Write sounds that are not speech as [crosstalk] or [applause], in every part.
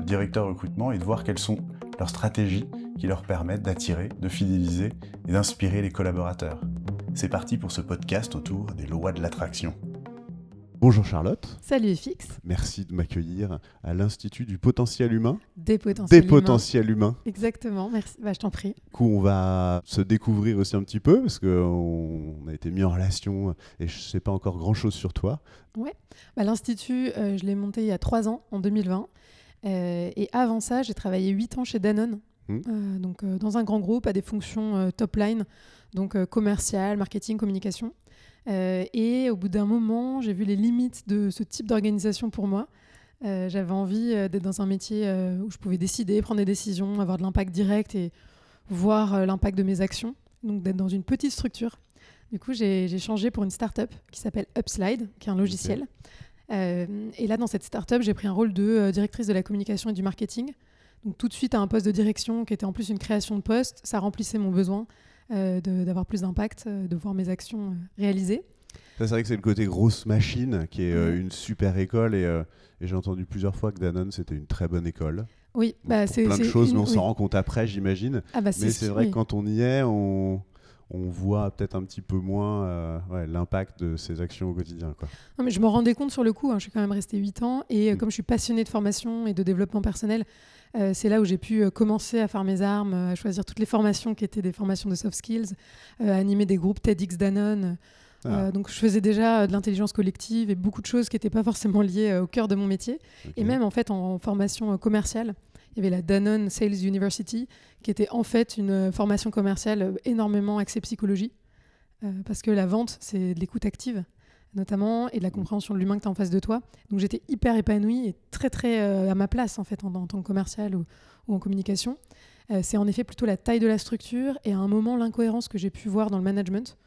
de directeurs recrutement et de voir quelles sont leurs stratégies qui leur permettent d'attirer, de fidéliser et d'inspirer les collaborateurs. C'est parti pour ce podcast autour des lois de l'attraction. Bonjour Charlotte. Salut FX. Merci de m'accueillir à l'Institut du potentiel humain. Des potentiels Des humains. potentiels humains. Exactement, merci. Bah, je t'en prie. Du coup, on va se découvrir aussi un petit peu parce qu'on a été mis en relation et je ne sais pas encore grand-chose sur toi. Bah, L'Institut, euh, je l'ai monté il y a trois ans, en 2020. Euh, et avant ça, j'ai travaillé huit ans chez Danone, Hmm. Euh, donc, euh, dans un grand groupe à des fonctions euh, top line, donc commercial, marketing, communication. Et au bout d'un moment, j'ai vu les limites de ce type d'organisation pour moi. J'avais envie d'être dans un métier où je pouvais décider, prendre des décisions, avoir de l'impact direct et voir l'impact de mes actions. Donc d'être dans une petite structure. Du coup, j'ai changé pour une start-up qui s'appelle Upslide, qui est un logiciel. Et là, dans cette start-up, j'ai pris un rôle de euh, directrice de la communication et du marketing. Donc tout de suite à un poste de direction qui était en plus une création de poste. Ça remplissait mon besoin euh, d'avoir plus d'impact, euh, de voir mes actions euh, réalisées. C'est vrai que c'est le côté grosse machine qui est euh, une super école et, euh, et j'ai entendu plusieurs fois que Danone c'était une très bonne école. Oui, bah, c'est plein de choses, une- mais on oui. s'en rend compte après, j'imagine. Ah, bah, Mais ce c'est vrai oui. que quand on y est, on, on voit peut-être un petit peu moins euh, ouais, l'impact de ses actions au quotidien. Quoi. Non, mais je me rendais compte sur le coup, hein, je suis quand même restée 8 ans, et euh, Mm. comme je suis passionnée de formation et de développement personnel, euh, c'est là où j'ai pu commencer à faire mes armes, à choisir toutes les formations qui étaient des formations de soft skills, à animer des groupes TEDx Danone. Ah. Donc je faisais déjà de l'intelligence collective et beaucoup de choses qui n'étaient pas forcément liées au cœur de mon métier. Et même en fait en formation commerciale, il y avait la Danone Sales University, qui était en fait une euh, formation commerciale euh, énormément axée psychologie, Euh, parce que la vente, c'est de l'écoute active notamment et de la compréhension de l'humain que tu as en face de toi. Donc j'étais hyper épanouie et très très à ma place en fait en, tant que commercial ou, en communication. C'est en effet plutôt la taille de la structure et à un moment l'incohérence que j'ai pu voir dans le management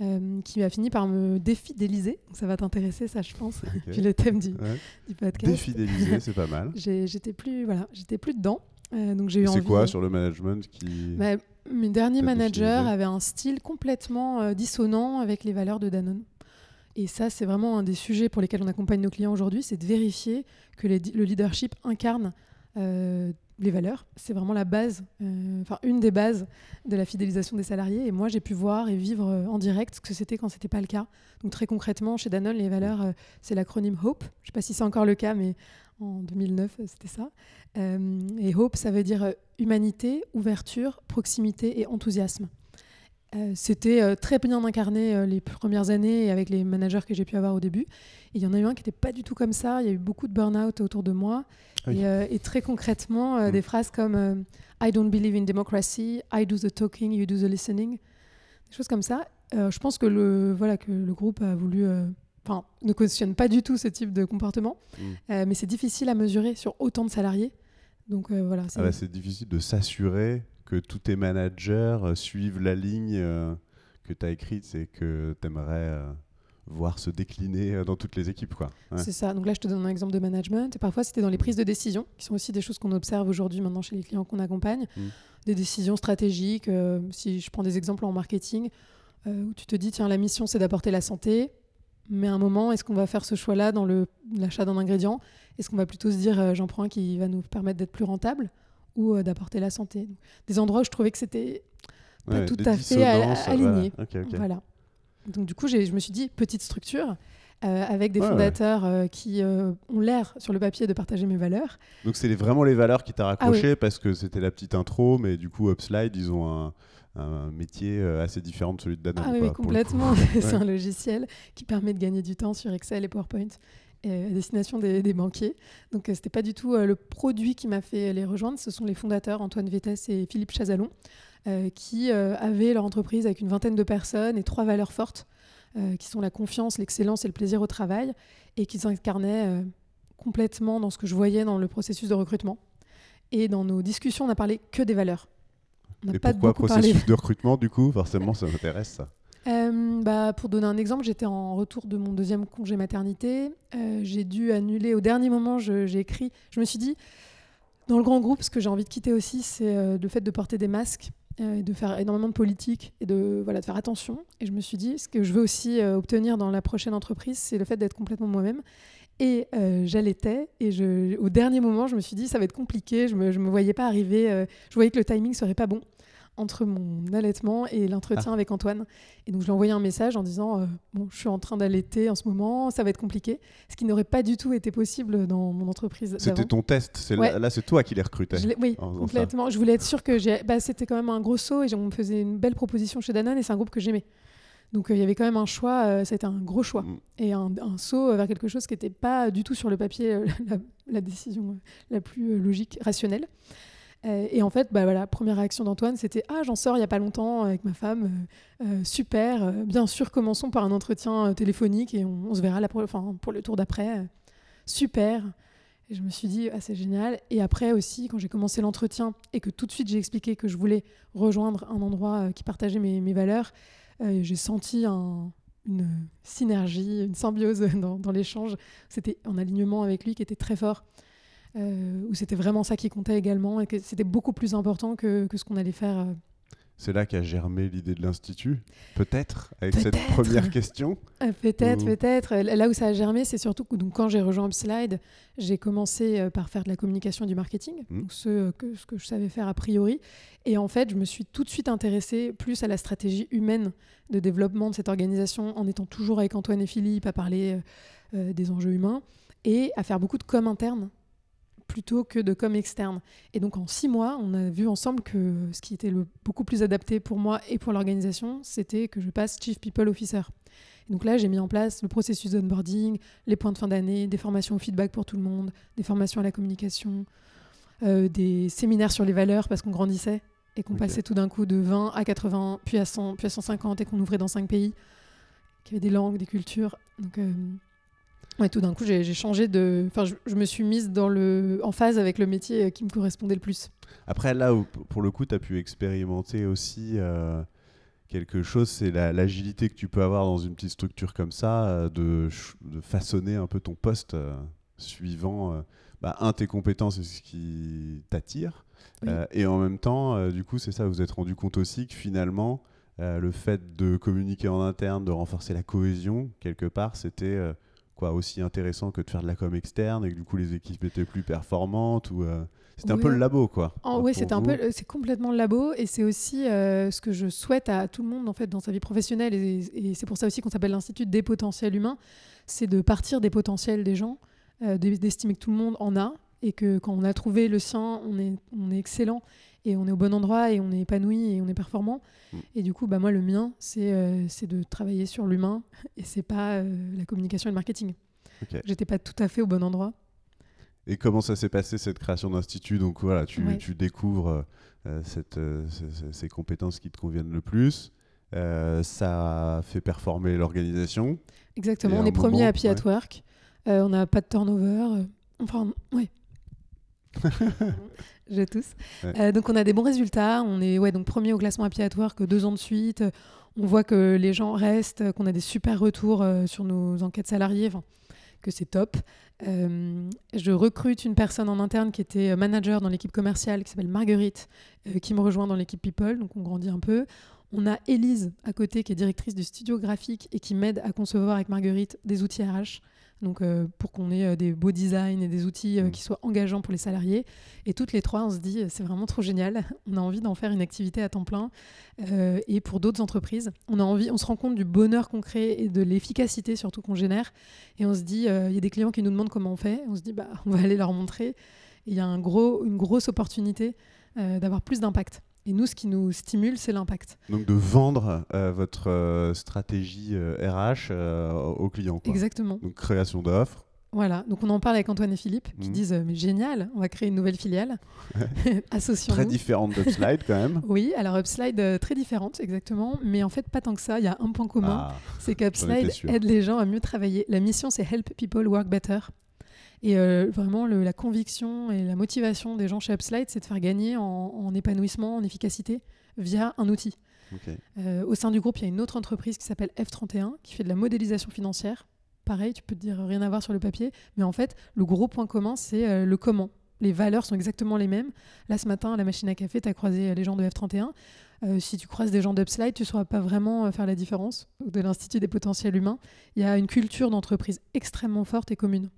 euh, qui a fini par me défidéliser. Donc, ça va t'intéresser ça je pense, Ok. vu le thème du, Ouais. du podcast. Défidéliser, c'est pas mal. [laughs] J'étais plus, voilà, j'étais plus dedans. Euh, donc j'ai eu C'est quoi sur le management qui. Bah, Mes derniers managers avaient un style complètement euh, dissonant avec les valeurs de Danone. Et ça, c'est vraiment un des sujets pour lesquels on accompagne nos clients aujourd'hui, c'est de vérifier que les- le leadership incarne euh, les valeurs. C'est vraiment la base, euh, enfin une des bases de la fidélisation des salariés. Et moi, j'ai pu voir et vivre euh, en direct ce que c'était quand c'était pas le cas. Donc très concrètement, chez Danone, les valeurs, euh, c'est l'acronyme HOPE. Je sais pas si c'est encore le cas, mais en 2009, euh, c'était ça. Et HOPE, ça veut dire humanité, ouverture, proximité et enthousiasme. Euh, C'était euh, très bien incarné euh, les premières années avec les managers que j'ai pu avoir au début. Il y en a eu un qui n'était pas du tout comme ça. Il y a eu beaucoup de burn-out autour de moi. Ah oui. Et, et très concrètement, Mm. des phrases comme I don't believe in democracy, I do the talking, you do the listening. Des choses comme ça. Je pense que le, voilà, que le groupe a voulu. Enfin, ne cautionne pas du tout ce type de comportement. Mm. Mais c'est difficile à mesurer sur autant de salariés. Donc voilà. c'est- Ah bah, c'est difficile de s'assurer que tous tes managers euh, suivent la ligne euh, que tu as écrite et que tu aimerais voir se décliner euh, dans toutes les équipes. Quoi. Ouais. C'est ça. Donc là, je te donne un exemple de management. Et parfois, c'était dans les prises de décision, qui sont aussi des choses qu'on observe aujourd'hui maintenant chez les clients qu'on accompagne. Mm. Des décisions stratégiques. euh, si je prends des exemples en marketing, euh, où tu te dis, tiens, la mission, c'est d'apporter la santé. Mais à un moment, est-ce qu'on va faire ce choix-là dans l'achat d'un ingrédient? Est-ce qu'on va plutôt se dire, euh, j'en prends un qui va nous permettre d'être plus rentable? Ou euh, d'apporter la santé Donc, Des endroits où je trouvais que c'était pas Ouais, tout à fait aligné. voilà. Donc du coup, je me suis dit petite structure euh, avec des Ouais, ouais. fondateurs euh, qui euh, ont l'air sur le papier de partager mes valeurs. Donc c'est vraiment les valeurs qui t'a Ah raccroché parce que c'était la petite intro, mais du coup Upslide, ils ont un, un métier assez différent de celui de Danone. ah oui, complètement. [laughs] C'est un logiciel qui permet de gagner du temps sur Excel et PowerPoint à destination des, des banquiers. Donc euh, c'était pas du tout euh, le produit qui m'a fait les rejoindre. Ce sont les fondateurs Antoine Vétès et Philippe Chazalon euh, qui euh, avaient leur entreprise avec une vingtaine de personnes et trois valeurs fortes qui sont la confiance, l'excellence et le plaisir au travail et qu'ils incarnaient euh, complètement dans ce que je voyais dans le processus de recrutement. Et dans nos discussions, on n'a parlé que des valeurs. On n'a Et pas pourquoi processus parlé. de recrutement, du coup? Forcément, ça m'intéresse, ça. Euh, bah, pour donner un exemple, j'étais en retour de mon deuxième congé maternité. Euh, j'ai dû annuler au dernier moment. J'ai écrit. Je me suis dit, dans le grand groupe, ce que j'ai envie de quitter aussi, c'est euh, le fait de porter des masques de faire énormément de politique et de faire attention. Et je me suis dit, ce que je veux aussi obtenir dans la prochaine entreprise, c'est le fait d'être complètement moi-même. Et euh, j'allaitais. Et au dernier moment, je me suis dit, ça va être compliqué. Je je me voyais pas arriver. je voyais que le timing serait pas bon entre mon allaitement et l'entretien avec Antoine. Et donc, je lui ai envoyé un message en disant euh, Bon, je suis en train d'allaiter en ce moment, ça va être compliqué. Ce qui n'aurait pas du tout été possible dans mon entreprise. C'était ton test. Ouais. Là, là, c'est toi qui les recrutais. Je oui, complètement. Je voulais être sûre que j'ai. Bah, c'était quand même un gros saut et on me faisait une belle proposition chez Danone et c'est un groupe que j'aimais. Donc euh, il y avait quand même un choix, euh, ça a été un gros choix Mm. et un, un saut vers quelque chose qui n'était pas du tout sur le papier euh, [laughs] la, la décision la plus logique, rationnelle. Euh, et en fait, bah, voilà, première réaction d'Antoine, c'était Ah, j'en sors il n'y a pas longtemps avec ma femme, euh, euh, super, euh, bien sûr, commençons par un entretien euh, téléphonique et on, se verra la pour le tour d'après. euh, super. Et je me suis dit, ah, c'est génial. Et après aussi, quand j'ai commencé l'entretien et que tout de suite j'ai expliqué que je voulais rejoindre un endroit euh, qui partageait mes, valeurs, euh, j'ai senti un- une synergie, une symbiose [laughs] dans, dans l'échange. C'était en alignement avec lui qui était très fort, euh, où c'était vraiment ça qui comptait également et que c'était beaucoup plus important que, que ce qu'on allait faire. euh. C'est là qu'a germé l'idée de l'institut, peut-être, avec cette première question. Euh, peut-être, Ou- peut-être. Là où ça a germé, c'est surtout que donc, quand j'ai rejoint Upslide, j'ai commencé euh, par faire de la communication et du marketing, donc ce, euh, que, ce que je savais faire a priori. Et en fait, je me suis tout de suite intéressée plus à la stratégie humaine de développement de cette organisation, en étant toujours avec Antoine et Philippe, à parler euh, euh, des enjeux humains, et à faire beaucoup de com interne plutôt que de com externe. Et donc en six mois, on a vu ensemble que ce qui était le beaucoup plus adapté pour moi et pour l'organisation, c'était que je passe Chief People Officer. Et donc là, j'ai mis en place le processus d'onboarding, les points de fin d'année, des formations au feedback pour tout le monde, des formations à la communication, euh, des séminaires sur les valeurs parce qu'on grandissait et qu'on passait tout d'un coup de 20 à 80, puis à 100, puis à 150 et qu'on ouvrait dans cinq pays, qu'il y avait des langues, des cultures. Donc euh, ouais, tout d'un coup, j'ai changé de... Enfin, je, je me suis mise dans le, en phase avec le métier qui me correspondait le plus. Après, là où, pour le coup, tu as pu expérimenter aussi euh, quelque chose, c'est la- l'agilité que tu peux avoir dans une petite structure comme ça, euh, de, façonner un peu ton poste euh, suivant, euh, bah, un, tes compétences et ce qui t'attire. Oui. Et en même temps, du coup, c'est ça, vous vous êtes rendu compte aussi que finalement, le fait de communiquer en interne, de renforcer la cohésion, quelque part, c'était quoi aussi intéressant que de faire de la com externe et que du coup les équipes étaient plus performantes ou euh, c'était un peu le labo quoi. Oh, euh, oui, c'est un peu, euh, c'est complètement le labo et c'est aussi euh, ce que je souhaite à tout le monde en fait dans sa vie professionnelle et, et c'est pour ça aussi qu'on s'appelle l'institut des potentiels humains, c'est de partir des potentiels des gens, euh, d'e- d'estimer que tout le monde en a et que quand on a trouvé le sien, on est, on est excellent et on est au bon endroit et on est épanoui et on est performant. Mm. Et du coup, bah moi le mien, c'est euh, de travailler sur l'humain [laughs] et c'est pas euh, la communication et le marketing. Ok. J'étais pas tout à fait au bon endroit. Et comment ça s'est passé cette création d'institut? Donc voilà, tu, Ouais. tu découvres euh, cette, euh, ce- ce- ces compétences qui te conviennent le plus. Ça fait performer l'organisation. Exactement, Et on est premier moment, à Happy at ouais. Work. Euh, on n'a pas de turnover. enfin, ouais. [laughs] J'ai tous. Ouais. Euh, donc on a des bons résultats. On est ouais, donc premier au classement Happy at Work deux ans de suite. On voit que les gens restent, qu'on a des super retours euh, sur nos enquêtes salariées, que c'est top. Euh, je recrute une personne en interne qui était euh, manager dans l'équipe commerciale, qui s'appelle Marguerite, qui me rejoint dans l'équipe People. Donc on grandit un peu. On a Élise à côté qui est directrice du studio graphique et qui m'aide à concevoir avec Marguerite des outils RH. Donc euh, pour qu'on ait euh, des beaux designs et des outils euh, Mm. qui soient engageants pour les salariés. Et toutes les trois, on se dit c'est vraiment trop génial. [laughs] On a envie d'en faire une activité à temps plein. Et pour d'autres entreprises, on a envie, on se rend compte du bonheur qu'on crée et de l'efficacité surtout qu'on génère. Et on se dit il y a des clients qui nous demandent comment on fait. On se dit bah on va aller leur montrer. Et Il y a un gros, une grosse opportunité d'avoir plus d'impact. Et nous, ce qui nous stimule, c'est l'impact. Donc de vendre euh, votre euh, stratégie euh, RH euh, aux clients. quoi. Exactement. Donc création d'offres. Voilà, donc on en parle avec Antoine et Philippe qui Mhm. disent mais génial, on va créer une nouvelle filiale. [laughs] [laughs] Très Associons-nous. différente d'Upslide quand même. [laughs] Oui, alors Upslide très différente exactement, mais en fait pas tant que ça. Il y a un point commun, Ah, c'est qu'Upslide aide les gens à mieux travailler. La mission c'est Help People Work Better. Et euh, vraiment, le- la conviction et la motivation des gens chez Upslide, c'est de faire gagner en, en épanouissement, en efficacité via un outil. Euh, au sein du groupe, il y a une autre entreprise qui s'appelle F31 qui fait de la modélisation financière. Pareil, tu peux te dire rien à voir sur le papier, mais en fait, le gros point commun, c'est euh, le comment. Les valeurs sont exactement les mêmes. Là, ce matin, à la machine à café, tu as croisé les gens de F31. Euh, si tu croises des gens d'Upslide, tu ne sauras pas vraiment faire la différence de l'Institut des potentiels humains. Il y a une culture d'entreprise extrêmement forte et commune.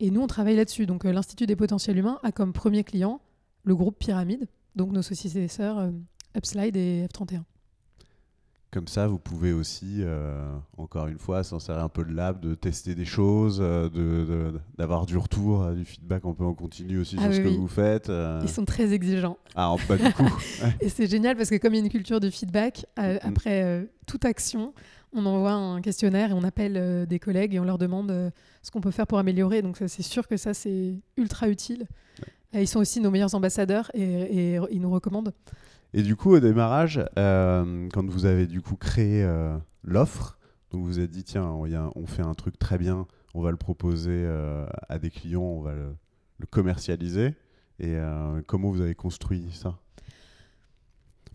Et nous, on travaille là-dessus. Donc, euh, l'Institut des potentiels humains a comme premier client le groupe Pyramide, donc nos sociétés sœurs euh, Upslide et F31. Comme ça, vous pouvez aussi, euh, encore une fois, s'en servir un peu de lab, de tester des choses, euh, de- de- d'avoir du retour, du feedback un peu en continu aussi Ah sur oui, ce que oui. vous faites. Ils sont très exigeants. Ah, en- du coup. [laughs] Et c'est génial parce que comme il y a une culture de feedback, euh, Mhm. après toute action, on envoie un questionnaire et on appelle euh, des collègues et on leur demande euh, ce qu'on peut faire pour améliorer. Donc ça, c'est sûr que ça, c'est ultra utile. Et ils sont aussi nos meilleurs ambassadeurs et, et ils nous recommandent. Et du coup, au démarrage, euh, quand vous avez du coup créé l'offre, donc vous vous êtes dit, tiens, on, y a un- on fait un truc très bien, on va le proposer à des clients, on va le, le commercialiser. Et comment vous avez construit ça?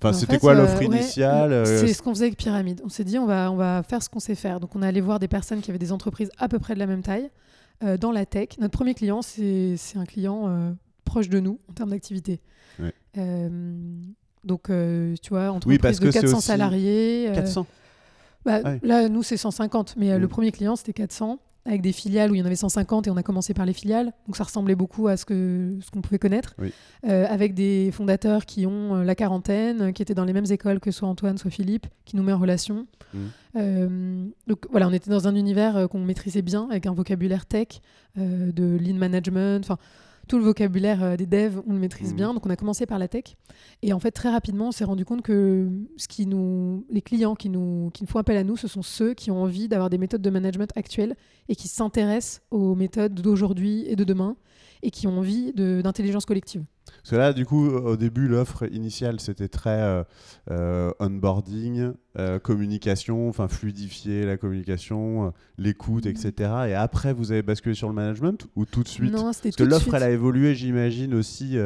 Enfin, En c'était fait, quoi euh, l'offre initiale euh, C'est ce qu'on faisait avec Pyramide. On s'est dit, on va, on va faire ce qu'on sait faire. Donc, on est allé voir des personnes qui avaient des entreprises à peu près de la même taille euh, dans la tech. Notre premier client, c'est un client proche de nous en termes d'activité. Ouais. Donc, tu vois, Oui, entreprise parce de que c'est 400 aussi salariés. euh, 400 bah, Ouais. Là, nous, c'est 150. Mais euh, Mm. le premier client, c'était 400 avec des filiales où il y en avait 150 et on a commencé par les filiales. Donc ça ressemblait beaucoup à ce que ce qu'on pouvait connaître. Oui. Euh, avec des fondateurs qui ont euh, la quarantaine, qui étaient dans les mêmes écoles que soit Antoine, soit Philippe, qui nous met en relation. Mm. Euh, donc voilà, on était dans un univers qu'on maîtrisait bien, avec un vocabulaire tech, de lean management, enfin tout le vocabulaire euh, des devs, on le maîtrise Mhm. bien. Donc on a commencé par la tech. Et en fait, très rapidement, on s'est rendu compte que ce qui nous, les clients qui nous, qui font appel à nous, ce sont ceux qui ont envie d'avoir des méthodes de management actuelles et qui s'intéressent aux méthodes d'aujourd'hui et de demain et qui ont envie d'intelligence collective. Parce que là, du coup, au début, l'offre initiale, c'était très euh, euh, onboarding, euh, communication, enfin fluidifier la communication, l'écoute, etc. Et après, vous avez basculé sur le management ou tout de suite? Non, c'était Parce que tout de l'offre, suite. elle a évolué, j'imagine aussi,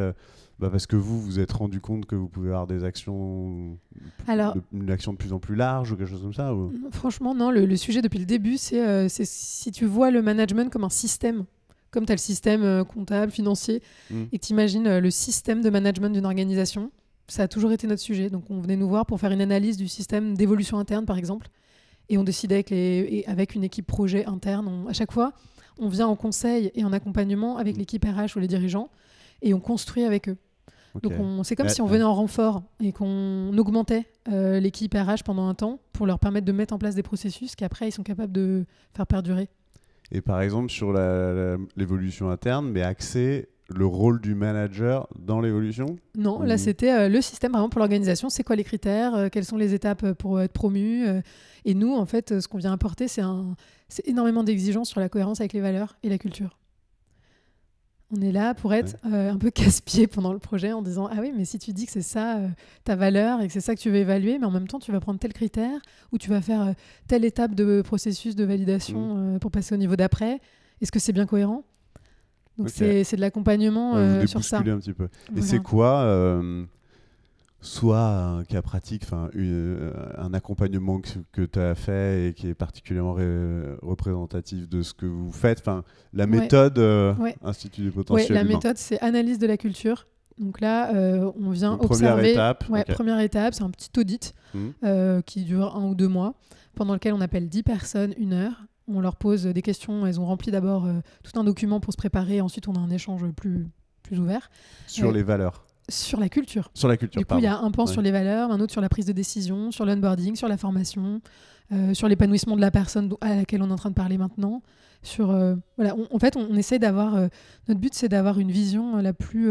bah, parce que vous, vous êtes rendu compte que vous pouvez avoir des actions, Alors- de- une action de plus en plus large ou quelque chose comme ça ou... Franchement, non. Le, le sujet depuis le début, c'est si tu vois le management comme un système, comme tu as le système euh, comptable, financier, Mm. et que tu imagines le système de management d'une organisation, ça a toujours été notre sujet. Donc on venait nous voir pour faire une analyse du système d'évolution interne, par exemple, et on décidait avec, les, et avec une équipe projet interne. On- à chaque fois, on vient en conseil et en accompagnement avec Mm. l'équipe RH ou les dirigeants, et on construit avec eux. Donc on- c'est comme Ouais, si on venait en renfort et qu'on augmentait euh, l'équipe RH pendant un temps pour leur permettre de mettre en place des processus qu'après ils sont capables de faire perdurer. Et par exemple, sur l'évolution interne, mais axer le rôle du manager dans l'évolution Non, Ou- là c'était euh, le système vraiment pour l'organisation. C'est quoi les critères euh, Quelles sont les étapes euh, pour être promu euh, Et nous, en fait, euh, ce qu'on vient apporter, c'est un, c'est énormément d'exigences sur la cohérence avec les valeurs et la culture. On est là pour être euh, un peu [laughs] casse-pied pendant le projet en disant Ah oui, mais si tu dis que c'est ça euh, ta valeur et que c'est ça que tu veux évaluer, mais en même temps tu vas prendre tel critère ou tu vas faire euh, telle étape de processus de validation euh, pour passer au niveau d'après, est-ce que c'est bien cohérent? Donc c'est de l'accompagnement Ouais, sur ça. débousculez un petit peu. Et c'est quoi soit un cas pratique, enfin euh, un accompagnement que, tu as fait et qui est particulièrement ré- représentatif de ce que vous faites, enfin la Ouais. méthode euh, Ouais. Institut du Ouais, potentiel la humain. méthode, c'est analyse de la culture. Donc là, euh, on vient Donc, première observer. étape. Première étape, c'est un petit audit Mhm. euh, qui dure un ou deux mois, pendant lequel on appelle 10 personnes, une heure. On leur pose des questions. Elles ont rempli d'abord tout un document pour se préparer. Ensuite, on a un échange plus, plus ouvert Sur les valeurs, sur la culture. sur la culture. Du coup, il y a un pan Ouais. sur les valeurs, un autre sur la prise de décision, sur l'onboarding, sur la formation, euh, sur l'épanouissement de la personne à laquelle on est en train de parler maintenant. Sur, euh, voilà, on- en fait, on, on essaie d'avoir. euh, notre but, c'est d'avoir une vision la plus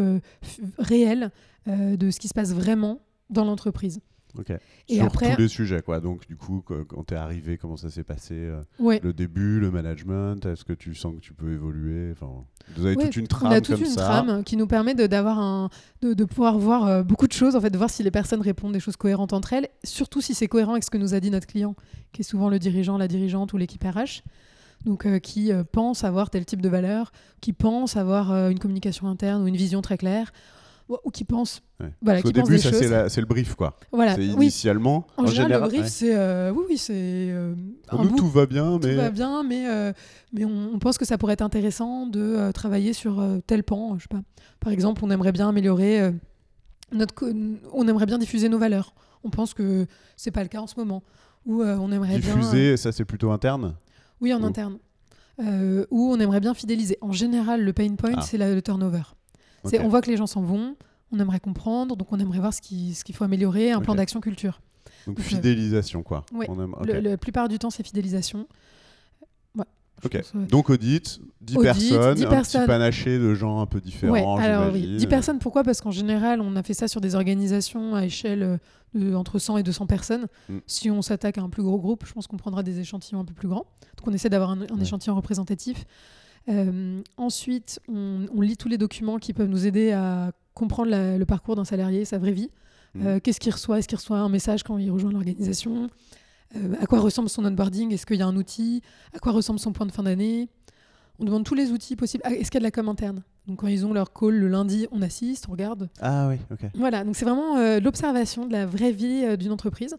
réelle de ce qui se passe vraiment dans l'entreprise. Ok. Et Sur après- tous les sujets, quoi. Donc, du coup, quand tu es arrivé, comment ça s'est passé euh, Ouais. Le début, le management, est-ce que tu sens que tu peux évoluer? Enfin, Vous avez Ouais, toute une on trame a toute comme une ça. trame qui nous permet de, d'avoir un, de, de pouvoir voir euh, beaucoup de choses, en fait, de voir si les personnes répondent des choses cohérentes entre elles, surtout si c'est cohérent avec ce que nous a dit notre client, qui est souvent le dirigeant, la dirigeante ou l'équipe RH. donc euh, qui euh, pensent avoir tel type de valeur, qui pensent avoir euh, une communication interne ou une vision très claire, ou, ou qui pensent, Ouais. voilà, Parce qu'au qui pensent début, des ça, c'est le brief, quoi. Voilà, C'est oui. initialement. En, général, le brief, ouais. c'est euh, oui, oui, c'est euh, nous, bout tout va bien, tout mais. va bien, mais, euh, mais on, on pense que ça pourrait être intéressant de euh, travailler sur euh, tel pan. Je sais pas. Par exemple, on aimerait bien améliorer euh, notre, on aimerait bien diffuser nos valeurs. On pense que c'est pas le cas en ce moment. Ou euh, on aimerait bien, Diffuser, ça, c'est plutôt interne? oui, en interne. Euh, ou on aimerait bien fidéliser. En général, le pain point, Ah. c'est le turnover. On voit que les gens s'en vont. On aimerait comprendre, donc on aimerait voir ce qui- ce qu'il faut améliorer, un plan d'action culture. Donc, Donc, euh, fidélisation, quoi. aime- la plupart du temps, c'est fidélisation. Ouais, pense. Donc, audit, 10 Audit, personnes, 10 un personnes. petit panaché de gens un peu différents. Ouais, alors oui. j'imagine. 10 personnes, pourquoi? Parce qu'en général, on a fait ça sur des organisations à échelle euh, de, entre 100 et 200 personnes. Mm. Si on s'attaque à un plus gros groupe, je pense qu'on prendra des échantillons un peu plus grands. Donc on essaie d'avoir un, un Ouais. échantillon représentatif. Euh, ensuite, on, on lit tous les documents qui peuvent nous aider à comprendre la- le parcours d'un salarié, sa vraie vie. Mm. Euh, Qu'est-ce qu'il reçoit? Est-ce qu'il reçoit un message quand il rejoint l'organisation? Euh, À quoi ressemble son onboarding? Est-ce qu'il y a un outil? À quoi ressemble son point de fin d'année? On demande tous les outils possibles. Ah, Est-ce qu'il y a de la com interne? Donc quand ils ont leur call le lundi, on assiste, on regarde. Ah oui, ok. Voilà, donc c'est vraiment euh, l'observation de la vraie vie euh, d'une entreprise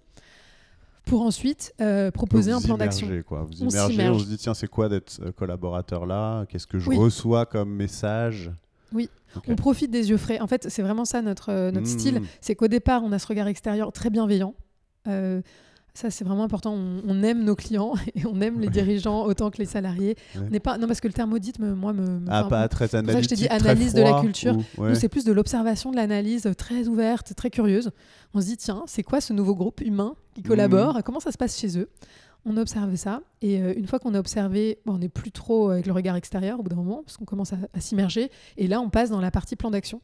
pour ensuite euh, proposer Vous un plan d'action. quoi. Vous On immergez, on se dit, tiens, c'est quoi d'être euh, collaborateur là? Qu'est-ce que je Oui. reçois comme message? Oui. On profite des yeux frais. En fait, c'est vraiment ça notre, euh, notre Mmh. style. C'est qu'au départ, on a ce regard extérieur très bienveillant. Euh, ça, c'est vraiment important. On, on aime nos clients [laughs] et on aime les dirigeants autant que les salariés. Ouais. On n'est pas... Non, parce que le terme audit, me- moi, me... me- Ah, pas très ça que je analytique, te dis analyse de la culture. ou- ouais. C'est plus de l'observation, de l'analyse très ouverte, très curieuse. On se dit, tiens, c'est quoi ce nouveau groupe humain qui Mmh. collabore Comment ça se passe chez eux? On observe ça. Et euh, une fois qu'on a observé, bon, on n'est plus trop avec le regard extérieur au bout d'un moment, parce qu'on commence à, à s'immerger. Et là, on passe dans la partie plan d'action,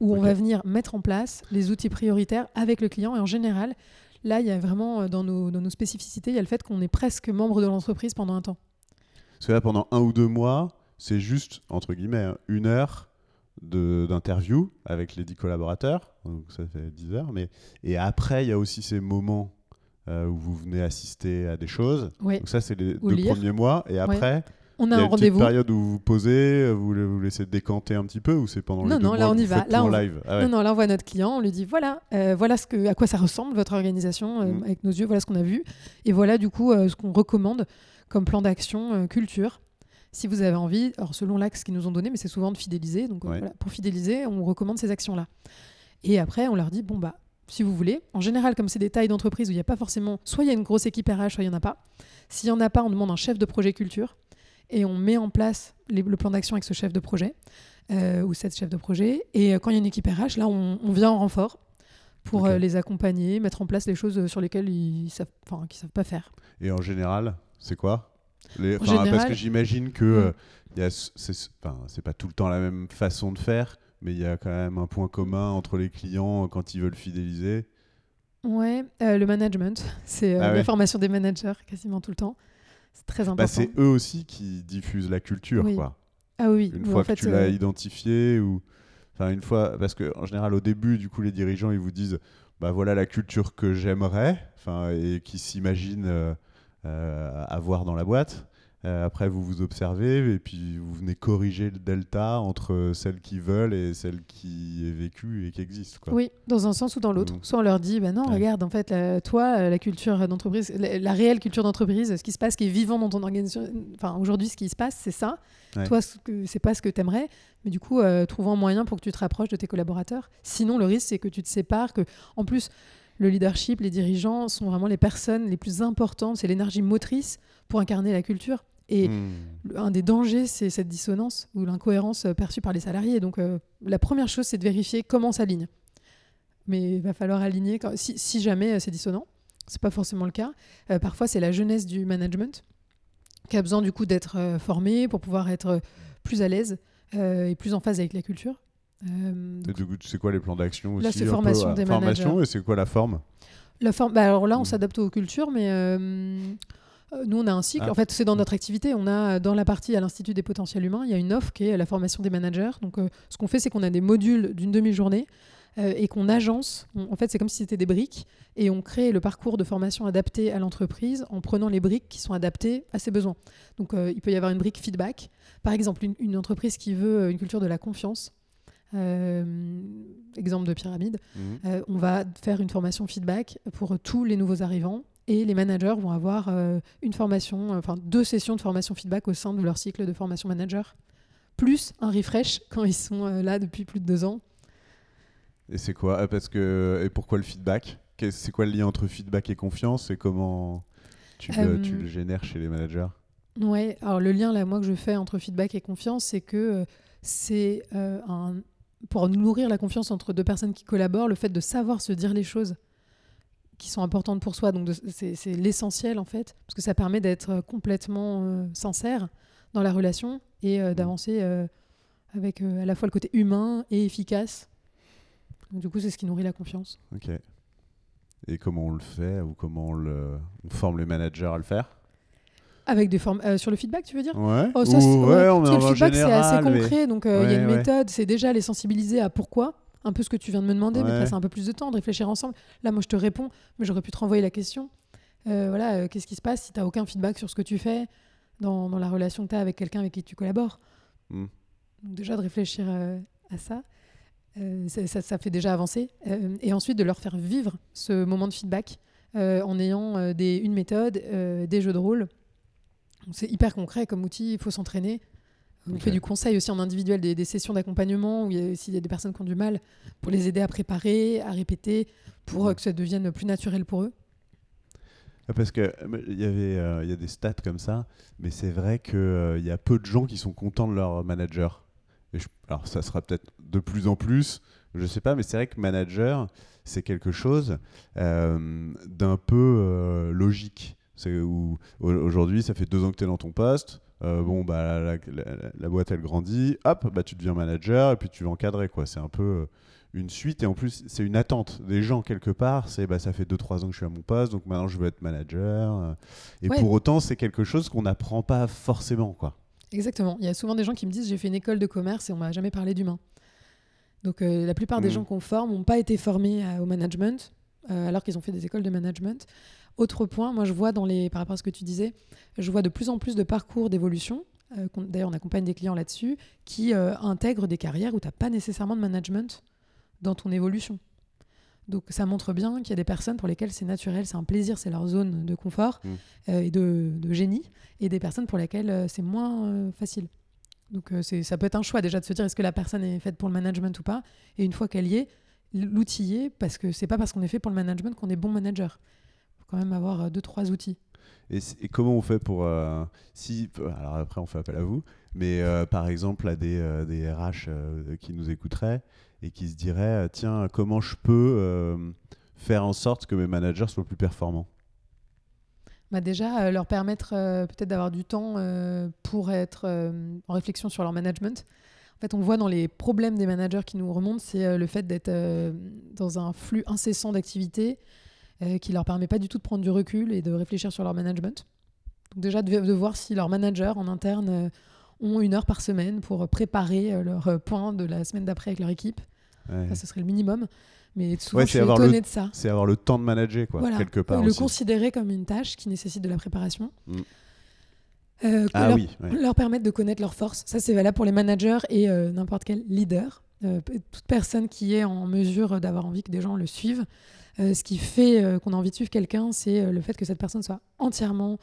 où on va venir mettre en place les outils prioritaires avec le client. Et en général, là, il y a vraiment, euh, dans nos, dans nos spécificités, il y a le fait qu'on est presque membre de l'entreprise pendant un temps. Parce que là, pendant un ou deux mois, c'est juste, entre guillemets, hein, une heure d'interview avec les dix collaborateurs. Donc ça fait 10 heures. Mais... Et après, il y a aussi ces moments euh, où vous venez assister à des choses. Ouais. Donc ça, c'est les Ou deux lire. premiers mois. Et après, On il a y a un rendez-vous. période où vous vous posez, vous le- vous laissez décanter un petit peu, ou c'est pendant les Non, deux non, mois là, on y vous va. Là, on- live? Ah ouais. Non, non, là on voit notre client, on lui dit voilà, euh, voilà ce que, à quoi ça ressemble votre organisation euh, Mm. avec nos yeux, voilà ce qu'on a vu, et voilà du coup euh, ce qu'on recommande comme plan d'action euh, culture. Si vous avez envie, alors selon l'axe qu'ils nous ont donné, mais c'est souvent de fidéliser, donc euh, Ouais. voilà, pour fidéliser, on recommande ces actions-là. Et après, on leur dit bon bah si vous voulez, en général comme c'est des tailles d'entreprise où il n'y a pas forcément, soit il y a une grosse équipe RH, soit il n'y en a pas. S'il n'y en a pas, on demande un chef de projet culture et on met en place les- le plan d'action avec ce chef de projet euh, ou cette chef de projet. Et euh, quand il y a une équipe RH, là, on, on vient en renfort pour euh, les accompagner, mettre en place les choses sur lesquelles ils savent, enfin, qu'ils savent pas faire. Et en général, c'est quoi? Les- En enfin, Parce général- que j'imagine que Mm. euh, c'est pas tout le temps la même façon de faire, mais il y a quand même un point commun entre les clients euh, quand ils veulent fidéliser. Ouais, euh, le management, [laughs] c'est euh, Ah la formation des managers quasiment tout le temps. C'est très important. Bah, c'est eux aussi qui diffusent la culture, Oui. quoi. ah oui, Une oui, fois en fait, que tu euh, l'as identifié ou enfin une fois parce que en général au début du coup les dirigeants ils vous disent bah voilà la culture que j'aimerais enfin et qui s'imaginent euh, euh, avoir dans la boîte Euh, après vous vous observez et puis vous venez corriger le delta entre celle qu'ils veulent et celle qui est vécue et qui existe quoi. Oui, dans un sens ou dans l'autre. Soit on leur dit, bah non, Ouais. regarde, en fait, la- toi, euh, la culture d'entreprise, la, la réelle culture d'entreprise, ce qui se passe, qui est vivant dans ton organisation, enfin aujourd'hui, ce qui se passe, c'est ça. Ouais. Toi, c'est pas ce que tu aimerais, mais du coup, euh, trouve un moyen pour que tu te rapproches de tes collaborateurs. Sinon, le risque, c'est que tu te sépares, que, en plus, le leadership, les dirigeants sont vraiment les personnes les plus importantes, c'est l'énergie motrice pour incarner la culture. Et Hmm. un des dangers, c'est cette dissonance ou l'incohérence euh, perçue par les salariés. Donc, euh, la première chose, c'est de vérifier comment ça aligne. Mais il va falloir aligner quand- si, si jamais euh, c'est dissonant. C'est pas forcément le cas. Euh, parfois, c'est la jeunesse du management qui a besoin du coup d'être euh, formé pour pouvoir être plus à l'aise et plus en phase avec la culture. Et donc, du coup, c'est quoi les plans d'action aussi Là, c'est peu, formation des formation managers. et c'est quoi la forme? La forme, bah alors là, on Mm. s'adapte aux cultures, mais nous, on a un cycle. Ah. En fait, c'est dans notre activité. On a euh, dans la partie à l'Institut des potentiels humains, il y a une offre qui est la formation des managers. Donc, euh, ce qu'on fait, c'est qu'on a des modules d'une demi-journée euh, et qu'on agence. On- en fait, c'est comme si c'était des briques et on crée le parcours de formation adapté à l'entreprise en prenant les briques qui sont adaptées à ses besoins. Donc, euh, il peut y avoir une brique feedback. Par exemple, une, une entreprise qui veut euh, une culture de la confiance. euh, exemple de pyramide. Euh, on va faire une formation feedback pour tous les nouveaux arrivants et les managers vont avoir euh, une formation, euh, enfin deux sessions de formation feedback au sein de leur cycle de formation manager, plus un refresh quand ils sont euh, là depuis plus de deux ans. Et c'est quoi Parce que et pourquoi le feedback? C'est quoi le lien entre feedback et confiance? Et comment tu le, tu le génères chez les managers? Ouais, alors le lien là, moi que je fais entre feedback et confiance, c'est que c'est un pour nourrir la confiance entre deux personnes qui collaborent, le fait de savoir se dire les choses qui sont importantes pour soi, donc c'est l'essentiel en fait, parce que ça permet d'être complètement euh, sincère dans la relation et euh, d'avancer euh, avec à la fois le côté humain et efficace. Donc, du coup, c'est ce qui nourrit la confiance. Ok. Et comment on le fait ou comment on, le, on forme les managers à le faire? Avec des formes euh, sur le feedback, tu veux dire? Ouais. Oh, ça, ouais, ouais, on parce que en le feedback, c'est assez mais- concret. Donc, euh, il y a une méthode. C'est déjà les sensibiliser à pourquoi. Un peu ce que tu viens de me demander, mais de passer un peu plus de temps, de réfléchir ensemble. Là, moi, je te réponds, mais j'aurais pu te renvoyer la question. Euh, voilà, euh, qu'est-ce qui se passe si tu n'as aucun feedback sur ce que tu fais dans, dans la relation que tu as avec quelqu'un avec qui tu collabores? Hmm. Donc, déjà, de réfléchir euh, à ça. ça, ça- ça fait déjà avancer. Et ensuite, de leur faire vivre ce moment de feedback en ayant des, une méthode, des jeux de rôle. C'est hyper concret comme outil, il faut s'entraîner. On Ok. fait du conseil aussi en individuel, des, des sessions d'accompagnement où s'il y a des personnes qui ont du mal, pour les aider à préparer, à répéter, pour euh, que ça devienne plus naturel pour eux. Ah, Parce que euh, il y avait, euh, y a des stats comme ça, mais c'est vrai que euh, y a peu de gens qui sont contents de leur manager. Et je- alors ça sera peut-être de plus en plus, je sais pas, mais c'est vrai que manager, c'est quelque chose euh, d'un peu euh, logique. Aujourd'hui, ça fait deux ans que tu es dans ton poste. Euh, bon, bah, la, la- la boîte elle grandit, hop, bah, tu deviens manager et puis tu vas encadrer. quoi. C'est un peu euh, une suite et en plus, c'est une attente des gens quelque part. C'est bah, ça fait 2-3 ans que je suis à mon poste, donc maintenant je veux être manager. euh, Et Ouais. pour autant, c'est quelque chose qu'on n'apprend pas forcément. quoi. Exactement. Il y a souvent des gens qui me disent j'ai fait une école de commerce et on m'a jamais parlé d'humain. Donc euh, la plupart des Mm. gens qu'on forme n'ont pas été formés à- au management euh, alors qu'ils ont fait des écoles de management. Autre point, moi je vois dans les par rapport à ce que tu disais, je vois de plus en plus de parcours d'évolution. euh, D'ailleurs, on accompagne des clients là-dessus qui euh, intègrent des carrières où tu n'as pas nécessairement de management dans ton évolution. Donc ça montre bien qu'il y a des personnes pour lesquelles c'est naturel, c'est un plaisir, c'est leur zone de confort Mm. euh, et de, de génie, et des personnes pour lesquelles c'est moins facile. Donc ça peut être un choix déjà de se dire est-ce que la personne est faite pour le management ou pas, et une fois qu'elle y est, l'outiller, parce que c'est pas parce qu'on est fait pour le management qu'on est bon manager. Quand même avoir euh, deux, trois outils. Et, comment on fait pour. euh, si, alors après, on fait appel à vous, mais euh, par exemple, à des, euh, des RH euh, qui nous écouteraient et qui se diraient euh, tiens, comment je peux euh, faire en sorte que mes managers soient plus performants? Bah déjà, euh, leur permettre euh, peut-être d'avoir du temps euh, pour être euh, en réflexion sur leur management. En fait, on voit dans les problèmes des managers qui nous remontent, c'est euh, le fait d'être euh, dans un flux incessant d'activités euh, qui leur permet pas du tout de prendre du recul et de réfléchir sur leur management. Donc déjà, de, de voir si leurs managers en interne euh, ont une heure par semaine pour préparer euh, leurs euh, points de la semaine d'après avec leur équipe. Ouais. Ça, ce serait le minimum. Mais souvent, Ouais, je c'est suis avoir le- de ça. C'est avoir le temps de manager, quoi, Voilà. quelque part. le aussi. considérer comme une tâche qui nécessite de la préparation. Mm. Euh, Ah leur, oui, ouais. leur permettre de connaître leurs forces. Ça, c'est valable pour les managers et euh, n'importe quel leader. Euh, toute personne qui est en mesure d'avoir envie que des gens le suivent. Euh, ce qui fait euh, qu'on a envie de suivre quelqu'un, c'est euh, le fait que cette personne soit entièrement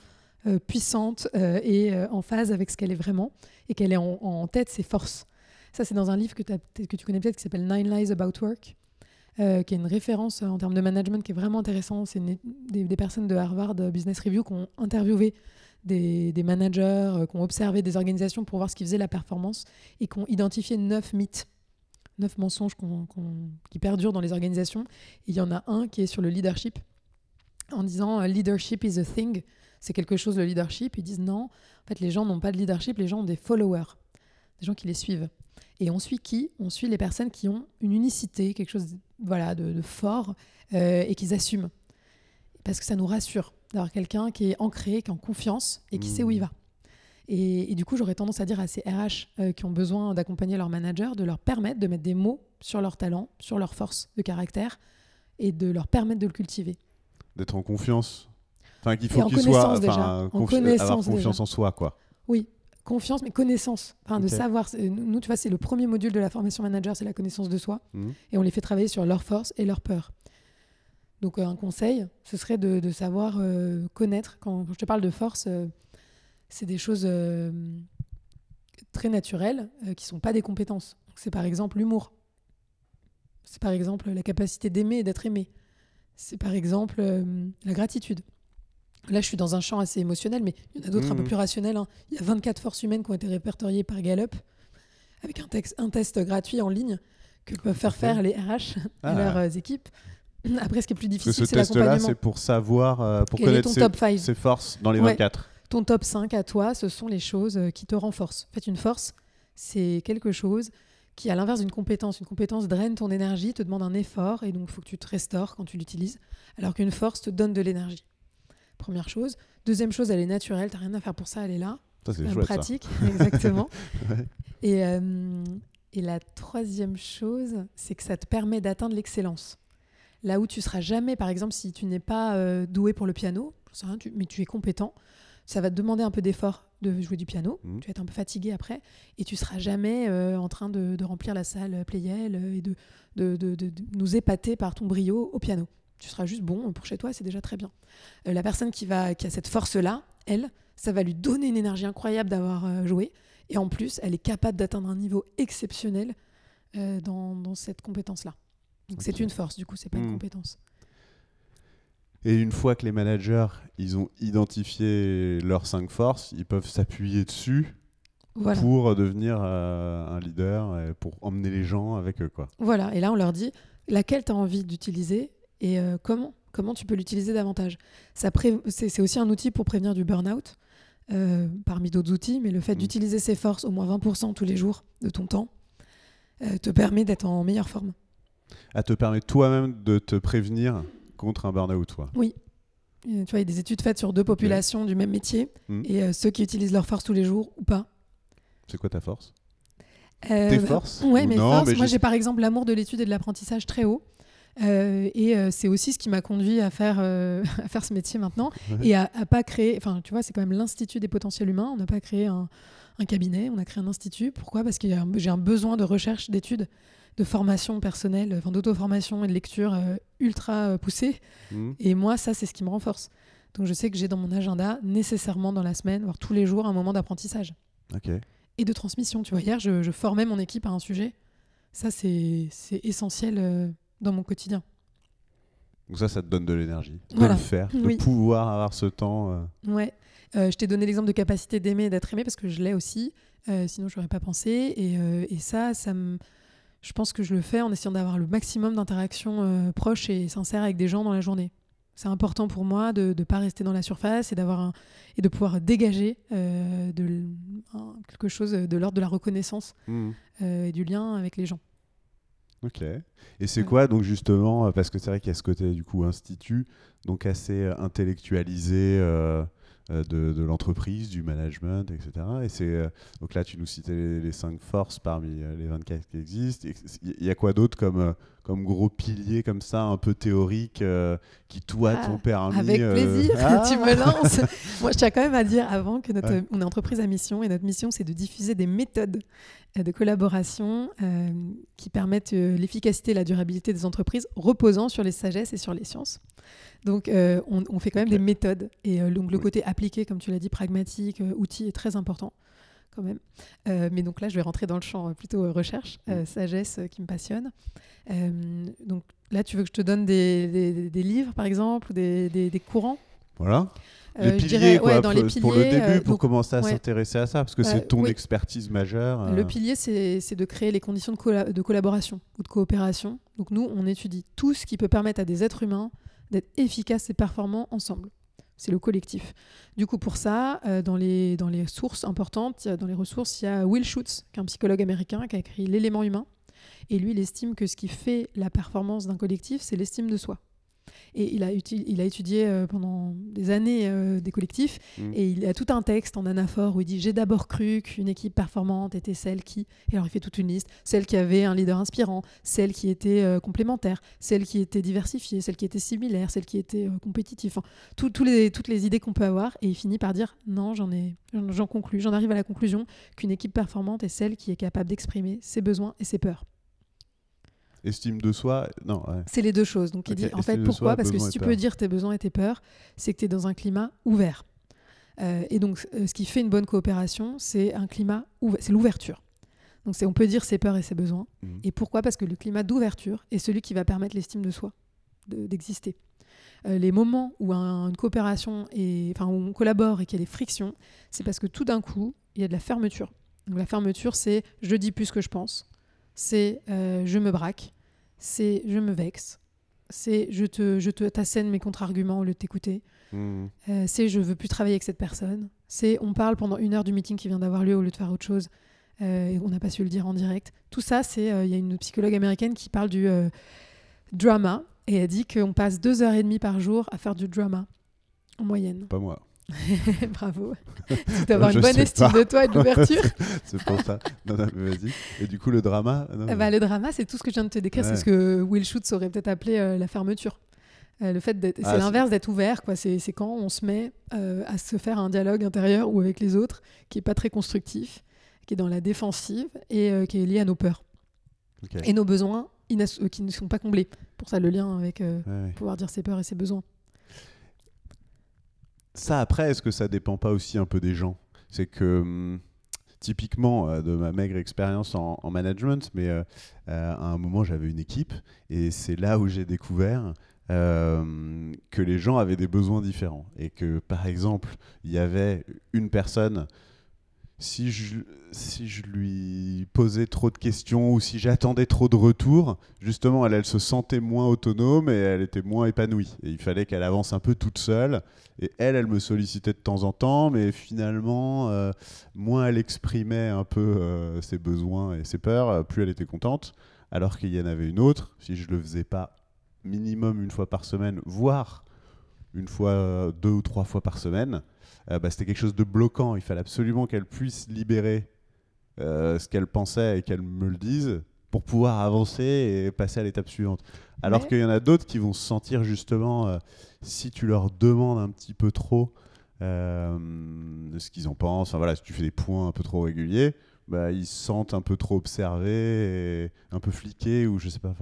puissante et en phase avec ce qu'elle est vraiment et qu'elle ait en, tête ses forces. Ça, c'est dans un livre que, tu connais peut-être qui s'appelle Nine Lies About Work, qui est une référence en termes de management qui est vraiment intéressant. C'est des, personnes de Harvard Business Review qui ont interviewé des, des managers, qui ont observé des organisations pour voir ce qui faisait la performance et qui ont identifié neuf mythes, neuf mensonges qui perdurent dans les organisations. Et il y en a un qui est sur le leadership, en disant euh, leadership is a thing, c'est quelque chose le leadership. Ils disent non, en fait les gens n'ont pas de leadership, les gens ont des followers, des gens qui les suivent. Et on suit qui? On suit les personnes qui ont une unicité, quelque chose voilà, de, de fort euh, et qu'ils assument. Parce que ça nous rassure d'avoir quelqu'un qui est ancré, qui est en confiance et qui Mmh. sait où il va. Et, et du coup, j'aurais tendance à dire à ces RH euh, qui ont besoin d'accompagner leur manager de leur permettre de mettre des mots sur leur talent, sur leur force de caractère et de leur permettre de le cultiver. D'être en confiance. Enfin, qu'il faut en qu'il soit. connaissance déjà. Enfin, En avoir confiance déjà. en soi, quoi. Oui, confiance, mais connaissance. Enfin, de savoir. Nous, tu vois, c'est le premier module de la formation manager, c'est la connaissance de soi. Mhm. Et on les fait travailler sur leurs forces et leurs peurs. Donc, euh, un conseil, ce serait de, de savoir euh, connaître. Quand, quand je te parle de force, euh, c'est des choses euh, très naturelles euh, qui sont pas des compétences. C'est par exemple l'humour. C'est par exemple la capacité d'aimer et d'être aimé. C'est par exemple euh, la gratitude. Là, je suis dans un champ assez émotionnel, mais il y en a d'autres un peu Mhm. plus rationnels. hein. Il y a 24 forces humaines qui ont été répertoriées par Gallup, avec un, texte, un test gratuit en ligne que peuvent faire faire les RH Ah. à leurs euh, équipes. Après, ce qui est plus difficile, ce c'est test-là, l'accompagnement. c'est pour savoir, euh, pour Quel connaître ton ses, top 5 ses forces dans les Ouais. 24. Ton top 5 à toi, ce sont les choses euh, qui te renforcent. En fait, une force, c'est quelque chose qui, à l'inverse d'une compétence, une compétence draine ton énergie, te demande un effort, et donc il faut que tu te restaures quand tu l'utilises, alors qu'une force te donne de l'énergie. Première chose. Deuxième chose, elle est naturelle, t'as rien à faire pour ça, elle est là. Ça, c'est chouette, ça. pratique, exactement. [laughs] Ouais. et, euh, et la troisième chose, c'est que ça te permet d'atteindre l'excellence. Là où tu seras jamais, par exemple, si tu n'es pas euh, doué pour le piano, mais tu es compétent, ça va te demander un peu d'effort de jouer du piano. Mhm. Tu vas être un peu fatigué après, et tu seras jamais euh, en train de, de remplir la salle Playel euh, et de, nous épater par ton brio au piano. Tu seras juste bon pour chez toi, c'est déjà très bien. Euh, la personne qui, va, qui a cette force-là, elle, ça va lui donner une énergie incroyable d'avoir euh, joué. Et en plus, elle est capable d'atteindre un niveau exceptionnel dans, dans cette compétence-là. Donc c'est une force, du coup, c'est pas une compétence. Et une fois que les managers, ils ont identifié leurs cinq forces, ils peuvent s'appuyer dessus Voilà. pour devenir euh, un leader, et pour emmener les gens avec eux, quoi. Voilà, et là on leur dit laquelle tu as envie d'utiliser et euh, comment, comment tu peux l'utiliser davantage? Pré- c'est, aussi un outil pour prévenir du burn-out, euh, parmi d'autres outils, mais le fait Mm. d'utiliser ces forces au moins 20% tous les jours de ton temps te permet d'être en meilleure forme. À te permettre toi-même de te prévenir contre un burn-out, quoi. Et, tu vois, il y a des études faites sur deux populations du même métier, Mm. et euh, ceux qui utilisent leurs forces tous les jours ou pas. C'est quoi ta force? Euh, Tes forces? Ouais, Ou mes non, forces. mais Moi, j'ai- j'ai par exemple l'amour de l'étude et de l'apprentissage très haut. Euh, et euh, c'est aussi ce qui m'a conduit à faire, euh, [laughs] à faire ce métier maintenant Ouais. et à, à pas créer. Enfin, tu vois, c'est quand même l'Institut des potentiels humains. On n'a pas créé un, un cabinet, on a créé un institut. Pourquoi? Parce que j'ai un besoin de recherche, d'études, de formation personnelle, enfin, d'auto-formation et de lecture euh, ultra euh, poussée. Hmm Et moi, ça, c'est ce qui me renforce. Donc, je sais que j'ai dans mon agenda nécessairement dans la semaine, voire tous les jours, un moment d'apprentissage et de transmission. Tu vois, hier, je, je formais mon équipe à un sujet. Ça, c'est essentiel euh, dans mon quotidien. Donc ça, ça te donne de l'énergie. De Voilà. le faire, de Oui. pouvoir avoir ce temps. euh, Ouais. Euh, je t'ai donné l'exemple de capacité d'aimer et d'être aimé parce que je l'ai aussi. Euh, sinon, je n'aurais pas pensé. Et, et ça, ça me... je pense que je le fais en essayant d'avoir le maximum d'interactions euh, proches et sincères avec des gens dans la journée. C'est important pour moi de ne pas rester dans la surface et, d'avoir un, et de pouvoir dégager euh, de, l- un- quelque chose de l'ordre de la reconnaissance hmm. euh, et du lien avec les gens. Ok. Et c'est Ouais. quoi donc justement parce que c'est vrai qu'il y a ce côté du coup institut donc assez intellectualisé de, de l'entreprise, du management, etc. Et c'est euh, donc là tu nous citais les, les cinq forces parmi euh, les 24 qui existent. Il y a quoi d'autre comme euh, comme gros piliers comme ça un peu théoriques euh, qui toi Ah, t'ont permis Avec euh, plaisir, ah tu me lances. [laughs] Moi, je tiens quand même à dire avant que notre, Ouais. on est entreprise à mission et notre mission, c'est de diffuser des méthodes euh, de collaboration euh, qui permettent l'efficacité et la durabilité des entreprises reposant sur les sagesses et sur les sciences. Donc, on, on fait quand même des méthodes. Et donc, le Oui. côté appliqué, comme tu l'as dit, pragmatique, outil est très important quand même. Euh, mais donc là, je vais rentrer dans le champ euh, plutôt euh, recherche, euh, Mm. sagesse qui me passionne. Euh, donc là, tu veux que je te donne des, des- des livres, par exemple, ou des, courants? Voilà. Les je piliers, dirais, quoi, ouais, dans les pour- pour le début, pour donc, commencer à ouais. s'intéresser à ça, parce que c'est ton oui. expertise majeure. Le pilier, c'est c'est de créer les conditions de, colla- de collaboration ou de coopération. Donc nous, on étudie tout ce qui peut permettre à des êtres humains d'être efficaces et performants ensemble. C'est le collectif. Du coup, pour ça, euh, dans, les, dans les sources importantes, dans les ressources, il y a Will Schutz, qui est un psychologue américain qui a écrit L'élément humain. Et lui, il estime que ce qui fait la performance d'un collectif, c'est l'estime de soi. Et il a, il a étudié euh, pendant des années euh, des collectifs Mm. et il a tout un texte en anaphore où il dit J'ai d'abord cru qu'une équipe performante était celle qui. Et alors il fait toute une liste celle qui avait un leader inspirant, celle qui était euh, complémentaire, celle qui était diversifiée, celle qui était similaire, celle qui était compétitive. Enfin, tout- tous les, toutes les idées qu'on peut avoir. Et il finit par dire Non, j'en ai. J'en conclus, j'en arrive à la conclusion qu'une équipe performante est celle qui est capable d'exprimer ses besoins et ses peurs. Estime de soi, non, ouais. C'est les deux choses. Donc il dit en estime fait pourquoi? soi, Parce que si tu peux dire tes besoins et tes peurs, c'est que tu es dans un climat ouvert. Euh, et donc euh, ce qui fait une bonne coopération, c'est un climat ouvert, c'est l'ouverture. Donc on peut dire ses peurs et ses besoins. Mhm. Et pourquoi? Parce que le climat d'ouverture est celui qui va permettre l'estime de soi de- d'exister. Euh, les moments où un- une coopération est, enfin où on collabore et qu'il y a des frictions, c'est parce que tout d'un coup il y a de la fermeture. Donc la fermeture, c'est je dis plus ce que je pense, c'est euh, je me braque, c'est je me vexe, c'est je te je te t'assène mes contre-arguments au lieu de t'écouter, Mhm. euh, c'est je veux plus travailler avec cette personne, c'est on parle pendant une heure du meeting qui vient d'avoir lieu au lieu de faire autre chose euh, et on n'a pas su le dire en direct. Tout ça, c'est euh, il y a une psychologue américaine qui parle du drama et elle dit qu'on passe deux heures et demie par jour à faire du drama en moyenne. Pas moi. [laughs] Bravo. Tu dois avoir une bonne estime pas. de toi et de l'ouverture. C'est pour ça. Non, non, mais vas-y. Et du coup, le drama non, non. ben, le drama, c'est tout ce que je viens de te décrire. Ouais. C'est ce que Will Schutz aurait peut-être appelé euh, la fermeture. Euh, le fait d'être, Ah, c'est l'inverse d'être ouvert. Quoi. C'est, c'est quand on se met euh, à se faire un dialogue intérieur ou avec les autres qui est pas très constructif, qui est dans la défensive et euh, qui est lié à nos peurs et nos besoins euh, qui ne sont pas comblés. Pour ça, le lien avec euh, Ouais, ouais. pouvoir dire ses peurs et ses besoins. Ça, après, est-ce que ça dépend pas aussi un peu des gens? C'est que, hum, typiquement, euh, de ma maigre expérience en, en management, mais euh, euh, à un moment, j'avais une équipe, et c'est là où j'ai découvert que les gens avaient des besoins différents. Et que, par exemple, il y avait une personne, si je, lui posais trop de questions ou si j'attendais trop de retours, justement, elle, se sentait moins autonome et elle était moins épanouie. Et il fallait qu'elle avance un peu toute seule. Et elle, elle me sollicitait de temps en temps, mais finalement, euh, moins elle exprimait un peu euh, ses besoins et ses peurs, euh, plus elle était contente. Alors qu'il y en avait une autre, si je le faisais pas minimum une fois par semaine, voire une fois, deux ou trois fois par semaine, bah, c'était quelque chose de bloquant. Il fallait absolument qu'elle puisse libérer euh, ce qu'elle pensait et qu'elle me le dise pour pouvoir avancer et passer à l'étape suivante. Alors Ouais. qu'il y en a d'autres qui vont se sentir justement, euh, si tu leur demandes un petit peu trop euh, de ce qu'ils en pensent, enfin voilà, si tu fais des points un peu trop réguliers, bah, ils se sentent un peu trop observés et un peu fliqués ou je sais pas.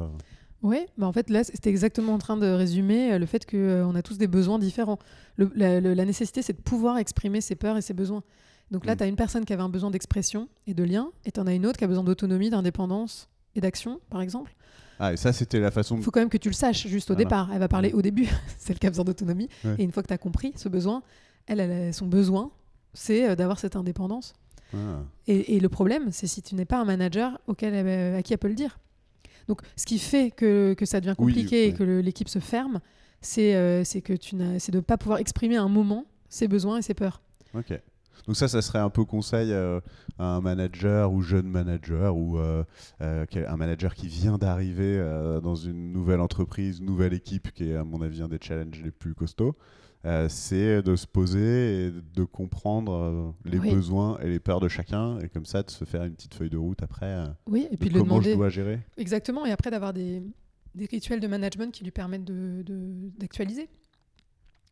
Oui, bah en fait, là, c'était exactement en train de résumer euh, le fait qu'on a tous des besoins différents. Le- la, le- la nécessité, c'est de pouvoir exprimer ses peurs et ses besoins. Donc là, Mm. tu as une personne qui avait un besoin d'expression et de lien, et tu en as une autre qui a besoin d'autonomie, d'indépendance et d'action, par exemple. Ah, et ça, c'était la façon Il faut quand même que tu le saches juste au Voilà. départ. Elle va parler au début, [laughs] celle qui a besoin d'autonomie. Ouais. Et une fois que tu as compris ce besoin, elle, son besoin, c'est euh, d'avoir cette indépendance. Ah. Et, et le problème, c'est si tu n'es pas un manager auquel, elle- à qui elle peut le dire. Donc, ce qui fait que, que ça devient Oui, compliqué et que l'équipe se ferme, c'est euh, que tu n'as- c'est de ne pas pouvoir exprimer à un moment ses besoins et ses peurs. Ok. Donc ça, ça serait un peu conseil euh, à un manager ou jeune manager ou euh, euh, un manager qui vient d'arriver dans une nouvelle entreprise, une nouvelle équipe qui est à mon avis un des challenges les plus costauds. Euh, c'est de se poser et de comprendre euh, les Oui. besoins et les peurs de chacun et comme ça de se faire une petite feuille de route après euh, Oui, et de puis de le comment je demander. dois gérer. Exactement, et après d'avoir des, des rituels de management qui lui permettent d'actualiser. De, d'actualiser.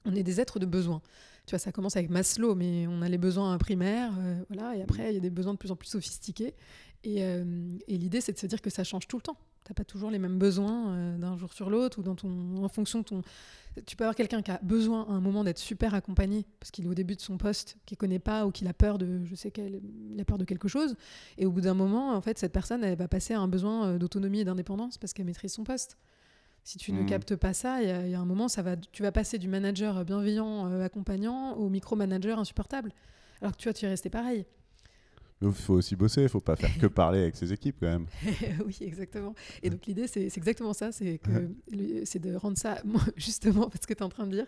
on est des êtres de besoin. Tu vois, ça commence avec Maslow, mais on a les besoins primaires, voilà, et après, il y a des besoins de plus en plus sophistiqués. Et, et l'idée, c'est de se dire que ça change tout le temps. Tu n'as pas toujours les mêmes besoins euh, d'un jour sur l'autre ou dans ton, en fonction de ton. Tu peux avoir quelqu'un qui a besoin à un moment d'être super accompagné parce qu'il est au début de son poste, qu'il connaît pas ou qu'il a peur de, je sais quel, il a peur de quelque chose. Et au bout d'un moment, en fait, cette personne, elle va passer à un besoin euh, d'autonomie et d'indépendance parce qu'elle maîtrise son poste. Si tu ne Mhm. captes pas ça, il y, a- il y a un moment, ça va, tu vas passer du manager bienveillant, euh, accompagnant, au micro-manager insupportable. Alors que tu vois, tu es resté pareil. Il faut aussi bosser, il faut pas faire que [laughs] parler avec ses équipes quand même. [laughs] oui, exactement. Et donc l'idée, c'est exactement ça, c'est de rendre ça, [laughs] justement, parce que tu es en train de dire,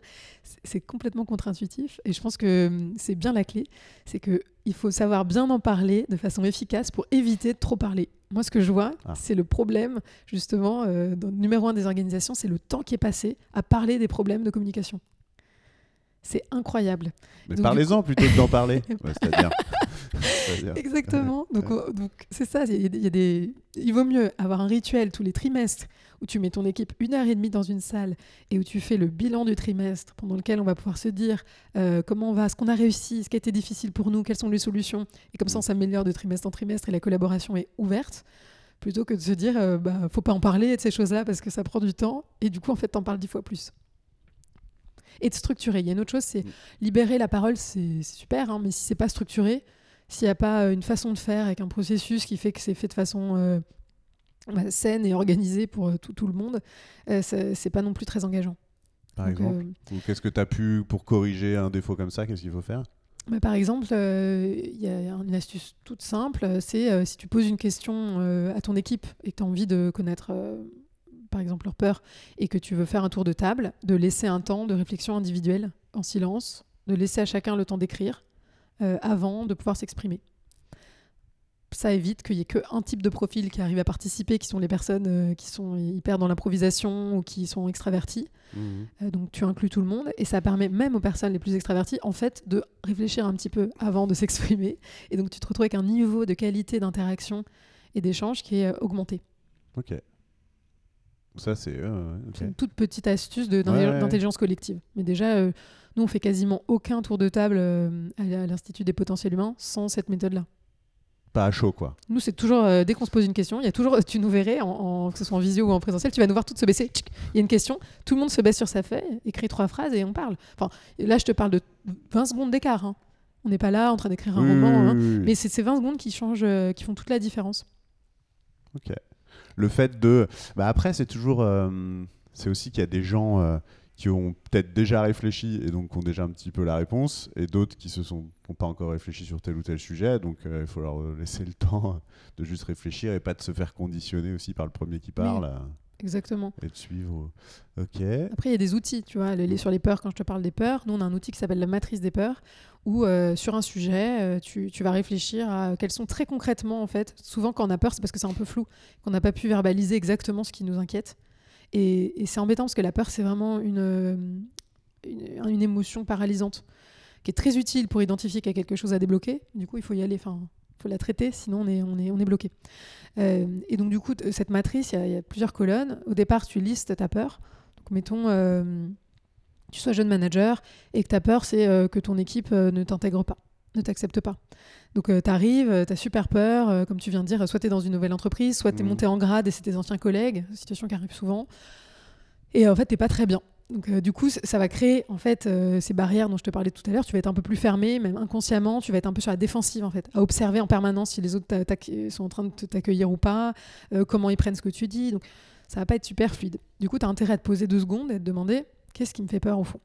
c'est complètement contre-intuitif. Et je pense que hum, c'est bien la clé, c'est qu'il faut savoir bien en parler de façon efficace pour éviter de trop parler. Moi, ce que je vois, ah. c'est le problème, justement, euh, dans, numéro un des organisations, c'est le temps qui est passé à parler des problèmes de communication. C'est incroyable. Mais parlez-en plutôt que d'en parler. C'est-à-dire. Exactement. Donc, donc c'est ça. Il, y a des... il vaut mieux avoir un rituel tous les trimestres où tu mets ton équipe une heure et demie dans une salle et où tu fais le bilan du trimestre pendant lequel on va pouvoir se dire euh, comment on va, ce qu'on a réussi, ce qui a été difficile pour nous, quelles sont les solutions. Et comme ça, on s'améliore de trimestre en trimestre et la collaboration est ouverte plutôt que de se dire euh, bah faut pas en parler de ces choses-là parce que ça prend du temps et du coup en fait t'en parles dix fois plus et de structurer il y a une autre chose c'est mm. libérer la parole c'est super hein, mais si c'est pas structuré s'il n'y a pas euh, une façon de faire avec un processus qui fait que c'est fait de façon euh, bah, saine et organisée pour euh, tout, le monde, c'est pas non plus très engageant. Par exemple Qu'est-ce que tu as pu, pour corriger un défaut comme ça, qu'est-ce qu'il faut faire? Bah, par exemple, il y a une astuce toute simple, c'est si tu poses une question à ton équipe et que tu as envie de connaître, par exemple, leur peur, et que tu veux faire un tour de table, de laisser un temps de réflexion individuelle en silence, de laisser à chacun le temps d'écrire, euh, avant de pouvoir s'exprimer. Ça évite qu'il n'y ait qu'un type de profil qui arrive à participer, qui sont les personnes euh, qui sont hyper dans l'improvisation ou qui sont extraverties. Mhm. Euh, donc tu inclus tout le monde et ça permet même aux personnes les plus extraverties en fait de réfléchir un petit peu avant de [laughs] s'exprimer. Et donc tu te retrouves avec un niveau de qualité d'interaction et d'échange qui est augmenté. Ok. Ça, c'est une toute petite astuce d'intelligence collective. Mais déjà, nous, on fait quasiment aucun tour de table euh, à l'Institut des potentiels humains sans cette méthode-là. Pas à chaud, quoi. Nous, c'est toujours, euh, dès qu'on se pose une question, il y a toujours, tu nous verrais, en, que ce soit en visio ou en présentiel, tu vas nous voir toutes se baisser. Il y a une question, tout le monde se baisse sur sa feuille, écrit trois phrases et on parle. Enfin, là, je te parle de 20 secondes d'écart. Hein. On n'est pas là en train d'écrire un roman, hein. mais c'est ces 20 secondes qui changent, euh, qui font toute la différence. Ok. Le fait de. Bah après, c'est toujours. c'est aussi qu'il y a des gens qui ont peut-être déjà réfléchi et donc ont déjà un petit peu la réponse, et d'autres qui se sont pas encore réfléchi sur tel ou tel sujet. Donc euh, il faut leur laisser le [laughs] temps de juste réfléchir et pas de se faire conditionner aussi par le premier qui parle. Exactement. Et de suivre. Ok. Après, il y a des outils, tu vois, les, sur les peurs, quand je te parle des peurs, nous, on a un outil qui s'appelle la matrice des peurs, où euh, sur un sujet, euh, tu, tu, vas réfléchir à quelles sont très concrètement, en fait, souvent quand on a peur, c'est parce que c'est un peu flou, qu'on n'a pas pu verbaliser exactement ce qui nous inquiète. Et, c'est embêtant parce que la peur, c'est vraiment une, une, émotion paralysante qui est très utile pour identifier qu'il y a quelque chose à débloquer. Du coup, il faut y aller, enfin, il faut la traiter, sinon on est, on est, on est bloqué. Euh, et donc, du coup, cette matrice, il y, a plusieurs colonnes. Au départ, tu listes ta peur. Donc, mettons, euh, tu sois jeune manager et que ta peur, c'est euh, que ton équipe ne t'intègre pas, ne t'accepte pas. Donc tu arrives, tu as super peur, comme tu viens de dire, soit tu es dans une nouvelle entreprise, soit tu es mmh. monté en grade et c'est tes anciens collègues, situation qui arrive souvent. Et en fait, tu pas très bien. Donc du coup, ça va créer en fait ces barrières dont je te parlais tout à l'heure. Tu vas être un peu plus fermé, même inconsciemment. Tu vas être un peu sur la défensive en fait, à observer en permanence si les autres sont en train de t'accueillir ou pas, comment ils prennent ce que tu dis. Donc ça va pas être super fluide. Du coup, tu as intérêt à te poser deux secondes et te demander qu'est-ce qui me fait peur au fond?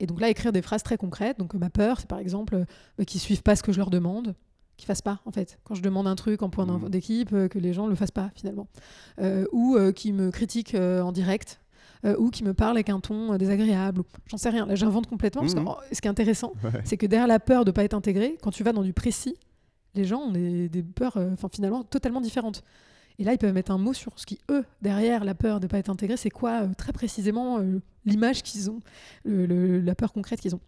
Et donc là, écrire des phrases très concrètes. Donc ma peur, c'est par exemple euh, qu'ils suivent pas ce que je leur demande, qu'ils fassent pas en fait. Quand je demande un truc en point mmh. d'équipe, euh, que les gens le fassent pas finalement, euh, ou qu'ils me critiquent en direct. Ou qui me parlent avec un ton désagréable. J'en sais rien. Là, j'invente complètement. Parce que mmh. oh, ce qui est intéressant, [laughs] c'est que derrière la peur de ne pas être intégré, quand tu vas dans du précis, les gens ont des, des peurs enfin finalement totalement différentes. Et là, ils peuvent mettre un mot sur ce qui, eux, derrière la peur de ne pas être intégré, c'est quoi euh, très précisément euh, l'image qu'ils ont, la peur concrète qu'ils ont.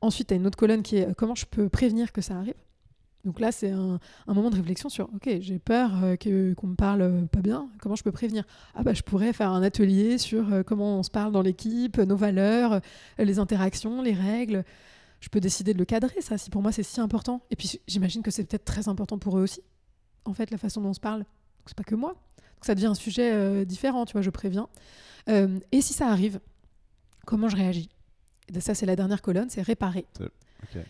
Ensuite, tu as une autre colonne qui est euh, comment je peux prévenir que ça arrive? Donc là, c'est un, moment de réflexion sur OK, j'ai peur que, qu'on me parle pas bien, comment je peux prévenir? Ah, bah, je pourrais faire un atelier sur comment on se parle dans l'équipe, nos valeurs, les interactions, les règles. Je peux décider de le cadrer, ça, si pour moi c'est si important. Et puis j'imagine que c'est peut-être très important pour eux aussi, en fait, la façon dont on se parle c'est pas que moi. Donc ça devient un sujet euh, différent, tu vois, je préviens. Euh, et si ça arrive, comment je réagis? Et Ça, c'est la dernière colonne, c'est réparer.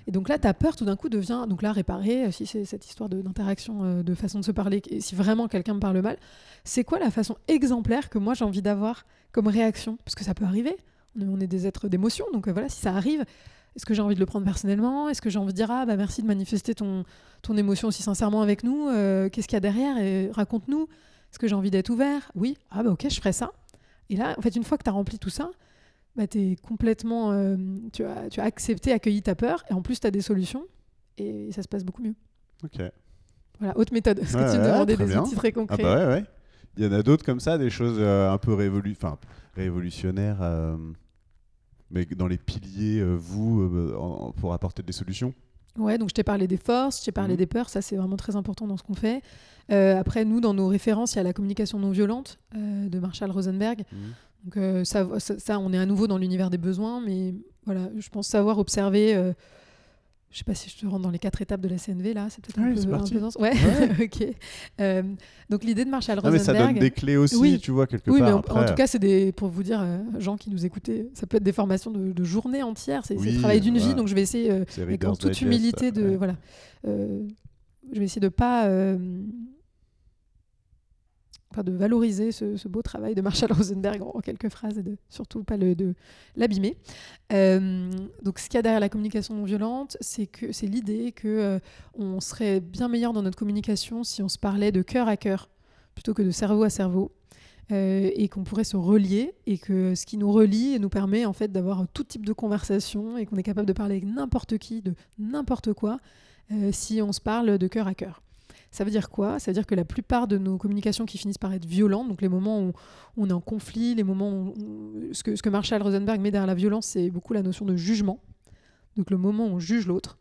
Et donc là, ta peur tout d'un coup devient. Donc là, réparer, euh, si c'est cette histoire d'interaction, de, façon de se parler, et si vraiment quelqu'un me parle mal, c'est quoi la façon exemplaire que moi j'ai envie d'avoir comme réaction? Parce que ça peut arriver. On est, des êtres d'émotion, donc voilà, si ça arrive, Est-ce que j'ai envie de le prendre personnellement? Est-ce que j'ai envie de dire ah bah merci de manifester ton, ton émotion aussi sincèrement avec nous euh, Qu'est-ce qu'il y a derrière? Et raconte-nous Est-ce que j'ai envie d'être ouvert? Oui. Ah bah ok, je ferai ça. Et là, en fait, une fois que tu as rempli tout ça, bah, es complètement, euh, tu, as, tu as accepté, accueilli ta peur, et en plus tu as des solutions, et ça se passe beaucoup mieux. Ok. Voilà, autre méthode. Est-ce que tu me Ouais, demandais des bien. outils très Ah concrets bah ouais, ouais. Il y en a d'autres comme ça, des choses euh, un peu révolu révolutionnaires, euh, mais dans les piliers, vous, en- pour apporter des solutions? Ouais, donc je t'ai parlé des forces, je t'ai parlé Mhm. des peurs, ça c'est vraiment très important dans ce qu'on fait. Euh, après, nous, dans nos références, il y a la communication non violente euh, de Marshall Rosenberg. Donc euh, ça, ça, ça, on est à nouveau dans l'univers des besoins, mais voilà, je pense savoir observer. euh, je sais pas si je te rentre dans les quatre étapes de la CNV là, c'est peut-être un, peu- un peu dense. Ouais, [laughs] ok. Euh, donc l'idée de Marshall Ah, mais ça Rosenberg. donne des clés aussi, Oui. tu vois, quelque Oui, mais part. en, après. tout cas, c'est des pour vous dire, euh, gens qui nous écoutez, ça peut être des formations de, de journée entière. C'est le travail d'une voilà. vie, donc je vais essayer, avec en toute humilité, de ouais. voilà, je vais essayer de pas, de valoriser ce, beau travail de Marshall Rosenberg en, quelques phrases et de surtout pas le de l'abîmer. Euh, donc, ce qu'il y a derrière la communication non violente, c'est que c'est l'idée que euh, on serait bien meilleur dans notre communication si on se parlait de cœur à cœur plutôt que de cerveau à cerveau. euh, et qu'on pourrait se relier et que ce qui nous relie nous permet en fait d'avoir tout type de conversation et qu'on est capable de parler avec n'importe qui de n'importe quoi si on se parle de cœur à cœur. Ça veut dire quoi? Ça veut dire que la plupart de nos communications qui finissent par être violentes, donc les moments où on est en conflit, les moments où, ce, que, ce que Marshall Rosenberg met derrière la violence, c'est beaucoup la notion de jugement. Donc le moment où on juge l'autre,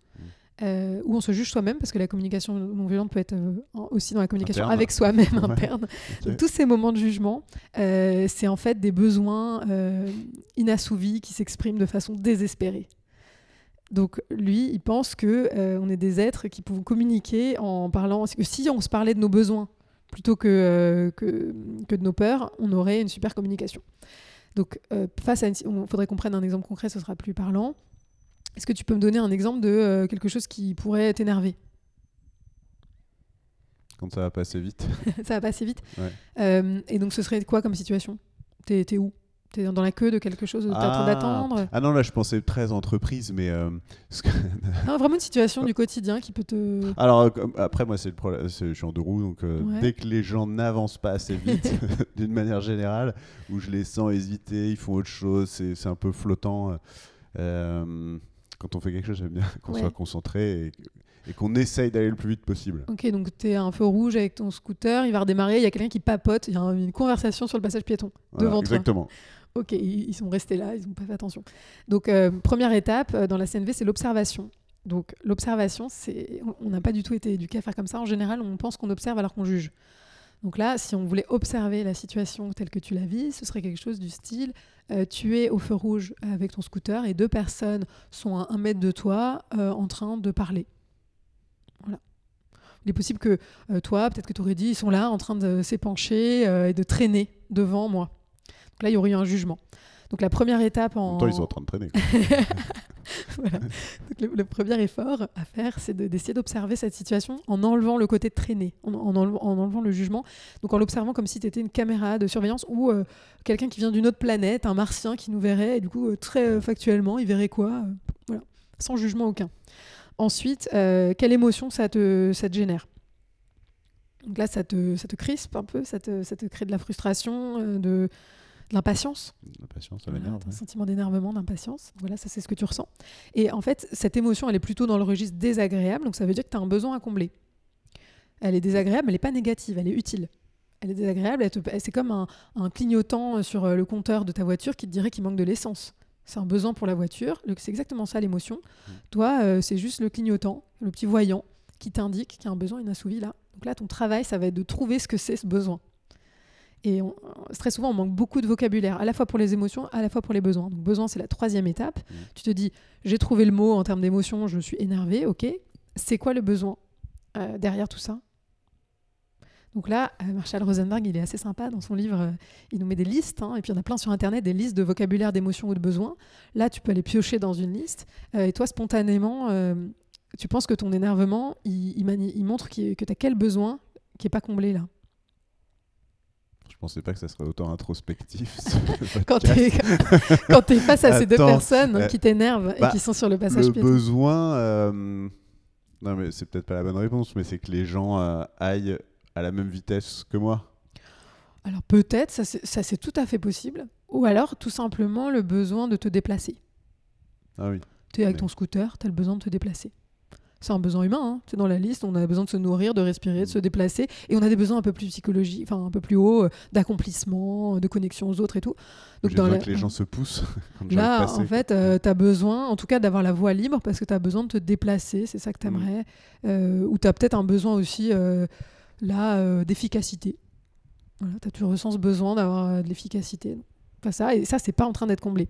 euh, où on se juge soi-même, parce que la communication non violente peut être euh, aussi dans la communication Interne. avec soi-même Ouais. interne. Donc, tous ces moments de jugement, euh, c'est en fait des besoins euh, inassouvis qui s'expriment de façon désespérée. Donc lui, il pense que euh, on est des êtres qui pouvons communiquer en parlant. que Si on se parlait de nos besoins plutôt que, euh, que, que de nos peurs, on aurait une super communication. Donc euh, face à, il faudrait qu'on prenne un exemple concret, ce sera plus parlant. Est-ce que tu peux me donner un exemple de quelque chose qui pourrait t'énerver? Quand ça va passer vite. Ça va pas assez vite? [laughs] Ouais. Et donc ce serait quoi comme situation? T'es où? T'es dans la queue de quelque chose train d'attendre Ah non, là, je pensais très entreprise, mais. euh, [laughs] que- Non, Vraiment une situation du quotidien qui peut te... Alors, euh, après, moi, c'est le problème. Je suis en deux roues, donc euh, Ouais. dès que les gens n'avancent pas assez vite, [laughs] d'une manière générale, où je les sens hésiter, ils font autre chose, c'est un peu flottant. euh, quand on fait quelque chose, j'aime bien qu'on Ouais. soit concentré et, et qu'on essaye d'aller le plus vite possible. Ok, donc t'es à un feu rouge avec ton scooter, il va redémarrer, il y a quelqu'un qui papote, il y a un- une conversation sur le passage piéton Voilà, devant toi. exactement. Ok, ils sont restés là, ils n'ont pas fait attention. Donc, euh, première étape euh, dans la CNV, c'est l'observation. Donc, l'observation, c'est, on- n'a pas du tout été éduqué à faire comme ça. En général, on pense qu'on observe alors qu'on juge. Donc là, si on voulait observer la situation telle que tu la vis, ce serait quelque chose du style euh, tu es au feu rouge avec ton scooter et deux personnes sont à un mètre de toi en train de parler. Voilà. Il est possible que toi, peut-être que tu aurais dit, ils sont là en train de s'épancher et de traîner devant moi. Donc là, il y aurait eu un jugement. Donc la première étape En en... temps, ils sont en train de traîner. [laughs] Voilà. Donc, le, le premier effort à faire, c'est de- d'essayer d'observer cette situation en enlevant le côté de traîner, en, en enlevant, en enlevant le jugement. Donc en l'observant comme si tu étais une caméra de surveillance ou euh, quelqu'un qui vient d'une autre planète, un martien qui nous verrait, et du coup, euh, très euh, factuellement, il verrait quoi euh, Voilà, sans jugement aucun. Ensuite, quelle émotion ça te, ça te génère? Donc là, ça te, ça te crispe un peu, ça te, ça te crée de la frustration, de, de l'impatience. Voilà, t'as un ouais. sentiment d'énervement, d'impatience. Voilà, ça c'est ce que tu ressens. Et en fait, cette émotion, elle est plutôt dans le registre désagréable, donc ça veut dire que tu as un besoin à combler. Elle est désagréable, mais elle n'est pas négative, elle est utile. Elle est désagréable, c'est comme un, un clignotant sur euh, le compteur de ta voiture qui te dirait qu'il manque de l'essence. C'est un besoin pour la voiture, c'est exactement ça l'émotion. Mm. Toi, euh, c'est juste le clignotant, le petit voyant qui t'indique qu'il y a un besoin inassouvi là. Donc là, ton travail, ça va être de trouver ce que c'est ce besoin. Et on- très souvent, on manque beaucoup de vocabulaire, à la fois pour les émotions, à la fois pour les besoins. Donc, besoin, c'est la troisième étape. Mm. Tu te dis, j'ai trouvé le mot en termes d'émotion, je suis énervé, ok. C'est quoi le besoin euh, derrière tout ça? Donc là, euh, Marshall Rosenberg, il est assez sympa dans son livre. euh, il nous met des listes, hein, et puis il y en a plein sur Internet, des listes de vocabulaire d'émotions ou de besoins. Là, tu peux aller piocher dans une liste. euh, et toi, spontanément, euh, tu penses que ton énervement, il, il mani- il montre que tu as quel besoin qui n'est pas comblé là? Je pensais pas que ça serait autant introspectif. [laughs] quand tu es, [laughs] face à ces deux personnes euh, qui t'énervent et bah, qui sont sur le passage Le piéton. besoin, euh, non mais c'est peut-être pas la bonne réponse, mais c'est que les gens euh, aillent à la même vitesse que moi. Alors peut-être, ça c'est tout à fait possible. Ou alors tout simplement le besoin de te déplacer. Ah oui. Tu es avec ton scooter, tu as le besoin de te déplacer. C'est un besoin humain, hein. c'est dans la liste, on a besoin de se nourrir, de respirer, de se déplacer, et on a des besoins un peu plus psychologiques, enfin un peu plus haut, euh, d'accomplissement, de connexion aux autres et tout. Donc dans que les gens se poussent. [laughs] Là, en fait, euh, tu as besoin, en tout cas, d'avoir la voie libre parce que tu as besoin de te déplacer, c'est ça que tu aimerais, mm. euh, ou tu as peut-être un besoin aussi là d'efficacité. Voilà, tu ressens ce besoin d'avoir de l'efficacité. Enfin, ça, et ça, c'est pas en train d'être comblé.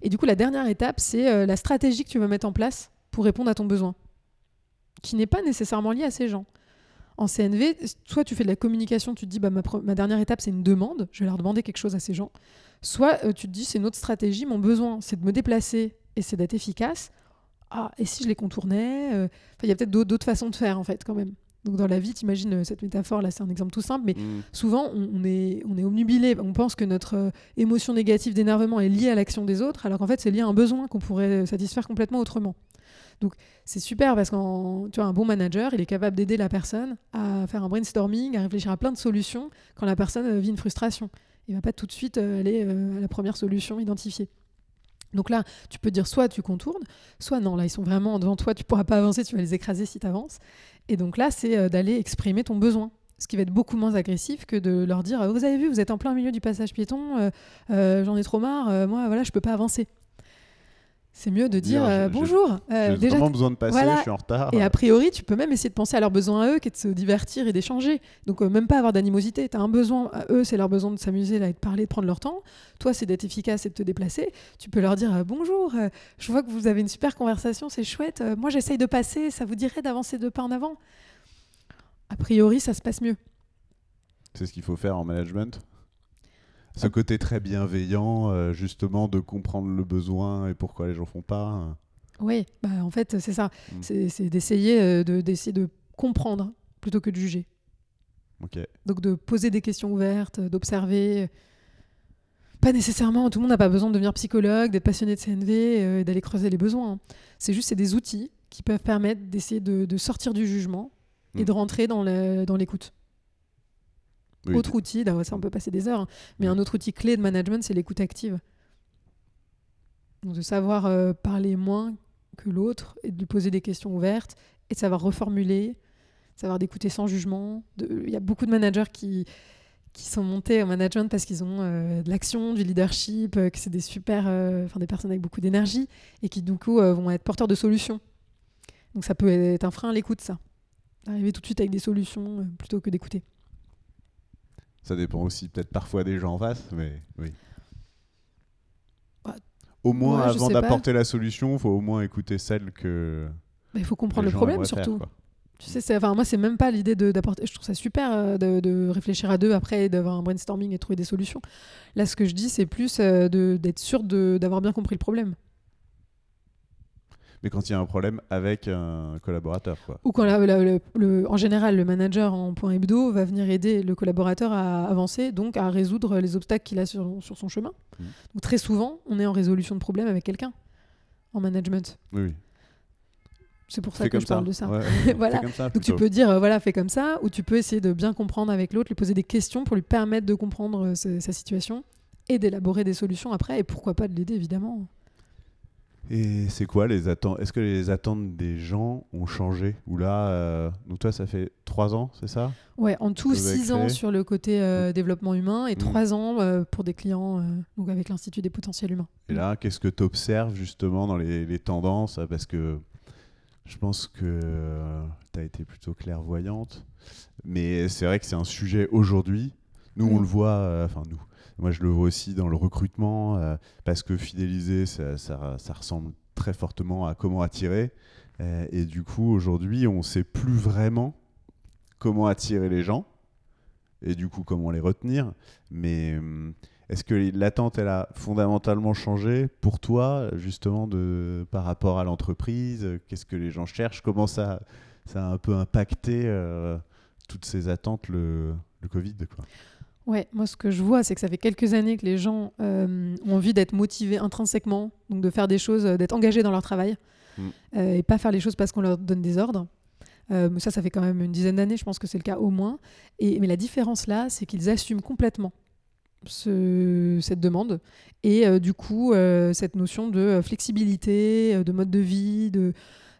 Et du coup, la dernière étape, c'est la stratégie que tu vas mettre en place pour répondre à ton besoin qui n'est pas nécessairement lié à ces gens. En CNV, soit tu fais de la communication, tu te dis bah, ma, dernière étape c'est une demande, je vais leur demander quelque chose à ces gens, soit euh, tu te dis c'est une autre stratégie, mon besoin c'est de me déplacer et c'est d'être efficace. Ah, et si je les contournais euh, Il y a peut-être d'autres façons de faire en fait quand même. Donc dans la vie, tu imagines euh, cette métaphore, là c'est un exemple tout simple, mais mm. souvent on, est, on est omnubilé, on pense que notre émotion négative d'énervement est liée à l'action des autres, alors qu'en fait c'est lié à un besoin qu'on pourrait satisfaire complètement autrement. Donc c'est super parce qu'un bon manager, il est capable d'aider la personne à faire un brainstorming, à réfléchir à plein de solutions quand la personne euh, vit une frustration. Il va pas tout de suite euh, aller euh, à la première solution identifiée. Donc là, tu peux dire soit tu contournes, soit non, là ils sont vraiment devant toi, tu pourras pas avancer, tu vas les écraser si tu avances. Et donc là, c'est d'aller exprimer ton besoin ce qui va être beaucoup moins agressif que de leur dire vous avez vu vous êtes en plein milieu du passage piéton j'en ai trop marre moi voilà je peux pas avancer c'est mieux de dire euh, bonjour. Euh, j'ai vraiment besoin de passer, je suis en retard. Et a priori, tu peux même essayer de penser à leurs besoins à eux, qui est de se divertir et d'échanger. Donc, euh, même pas avoir d'animosité. Tu as un besoin à eux, c'est leur besoin de s'amuser, de parler, de prendre leur temps. Toi, c'est d'être efficace et de te déplacer. Tu peux leur dire bonjour, je vois que vous avez une super conversation, c'est chouette. moi, j'essaye de passer, ça vous dirait d'avancer deux pas en avant? A priori, ça se passe mieux. C'est ce qu'il faut faire en management? Ce côté très bienveillant, euh, justement, de comprendre le besoin et pourquoi les gens font pas. Oui, bah, en fait, c'est ça. Mm. C'est d'essayer euh, de, de comprendre plutôt que de juger. Donc de poser des questions ouvertes, d'observer. Pas nécessairement, tout le monde n'a pas besoin de devenir psychologue, d'être passionné de CNV euh, et d'aller creuser les besoins. Hein. C'est juste c'est des outils qui peuvent permettre d'essayer de, sortir du jugement et mm. de rentrer dans l'écoute. Autre outil, ça on peut passer des heures, hein, mais un autre outil clé de management, c'est l'écoute active. Donc de savoir euh, parler moins que l'autre et de lui poser des questions ouvertes et de savoir reformuler, savoir d'écouter sans jugement. Il y a beaucoup de managers qui, qui sont montés au management parce qu'ils ont euh, de l'action, du leadership, euh, que c'est des super, enfin des personnes avec beaucoup d'énergie et qui du coup vont être porteurs de solutions. Donc ça peut être un frein à l'écoute, ça. Arriver tout de suite avec des solutions plutôt que d'écouter. Ça dépend aussi peut-être parfois des gens en face, mais oui. Bah, au moins, avant d'apporter la solution, il faut au moins écouter celle que. il faut comprendre le problème surtout. tu sais, enfin, moi, c'est même pas l'idée d'apporter. Je trouve ça super euh, de, réfléchir à deux après, d'avoir un brainstorming et trouver des solutions. Là, ce que je dis, c'est plus euh, d'être sûr d'avoir bien compris le problème mais quand il y a un problème avec un collaborateur. Quoi. Ou quand le, en général, le manager en point hebdo va venir aider le collaborateur à avancer, donc à résoudre les obstacles qu'il a sur, sur, son chemin. Mmh. Donc très souvent, on est en résolution de problème avec quelqu'un en management. Oui. C'est pour ça que je parle de ça. [laughs] voilà. Donc tu peux dire, euh, voilà, fais comme ça, ou tu peux essayer de bien comprendre avec l'autre, lui poser des questions pour lui permettre de comprendre euh, sa situation et d'élaborer des solutions après, et pourquoi pas de l'aider évidemment. Et c'est quoi les attentes Est-ce que les attentes des gens ont changé Ou là, euh, donc toi, ça fait trois ans, c'est ça Ouais, en tout six ans sur le côté euh, développement humain et mmh. trois ans euh, pour des clients donc avec l'Institut des potentiels humains. Et là, qu'est-ce que tu observes justement dans les, tendances Parce que je pense que tu as été plutôt clairvoyante. Mais c'est vrai que c'est un sujet aujourd'hui. Nous, on le voit, enfin nous, moi, je le vois aussi dans le recrutement, euh, parce que fidéliser, ça, ressemble très fortement à comment attirer. Euh, et du coup, aujourd'hui, on ne sait plus vraiment comment attirer les gens, et du coup, comment les retenir. Mais hum, est-ce que l'attente, elle a fondamentalement changé pour toi, justement, par rapport à l'entreprise? Qu'est-ce que les gens cherchent? Comment ça, a un peu impacté euh, toutes ces attentes, le, Covid Ouais, moi ce que je vois, c'est que ça fait quelques années que les gens euh, ont envie d'être motivés intrinsèquement, donc de faire des choses, euh, d'être engagés dans leur travail, Mm. euh, et pas faire les choses parce qu'on leur donne des ordres. Euh, ça, ça fait quand même une dizaine d'années, je pense que c'est le cas au moins. Et, mais la différence là, c'est qu'ils assument complètement ce- cette demande et du coup cette notion de flexibilité, de mode de vie, de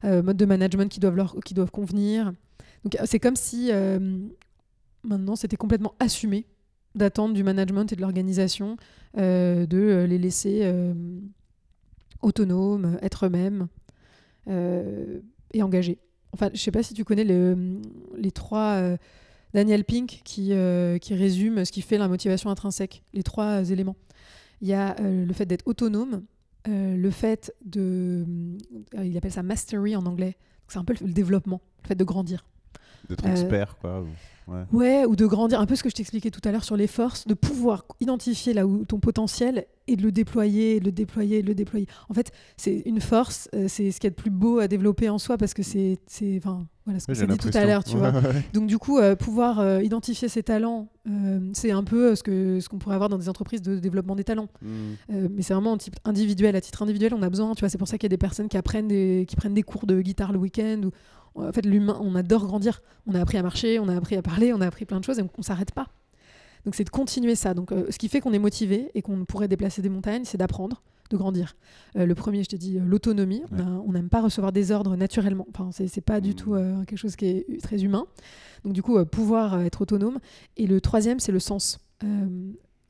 mode de management qui doivent, leur, qui doivent convenir. Donc c'est comme si maintenant c'était complètement assumé d'attendre du management et de l'organisation euh, de euh, les laisser euh, autonomes, être eux-mêmes et engagés. Enfin, je sais pas si tu connais le- les trois Daniel Pink qui, euh, qui résume ce qui fait la motivation intrinsèque, les trois éléments. Il y a euh, le fait d'être autonome, le fait de. il appelle ça mastery en anglais. C'est un peu le, le développement, le fait de grandir. D'être expert, quoi. Ou- Ouais. Ouais, ou de grandir, un peu ce que je t'expliquais tout à l'heure sur les forces, de pouvoir identifier là où ton potentiel et de le déployer, de le déployer, de le déployer. En fait, c'est une force, euh, c'est ce qu'il y a de plus beau à développer en soi parce que c'est, enfin, voilà ce s'est j'ai dit tout à l'heure, tu vois. [laughs] Donc du coup, euh, pouvoir euh, identifier ses talents, euh, c'est un peu ce que ce qu'on pourrait avoir dans des entreprises de développement des talents. Mm. Euh, mais c'est vraiment un type individuel, à titre individuel, on a besoin, tu vois, c'est pour ça qu'il y a des personnes qui apprennent des, qui prennent des cours de guitare le week-end. Ou, en fait, l'humain, on adore grandir. On a appris à marcher, on a appris à parler, on a appris plein de choses et on, on s'arrête pas. Donc c'est de continuer ça. Donc euh, ce qui fait qu'on est motivé et qu'on pourrait déplacer des montagnes, c'est d'apprendre, de grandir. Euh, le premier, je t'ai dit, euh, l'autonomie. Ouais. a- On n'aime pas recevoir des ordres naturellement. Enfin, c'est pas du Mm. tout quelque chose qui est très humain. Donc du coup, pouvoir être autonome. Et le troisième, c'est le sens.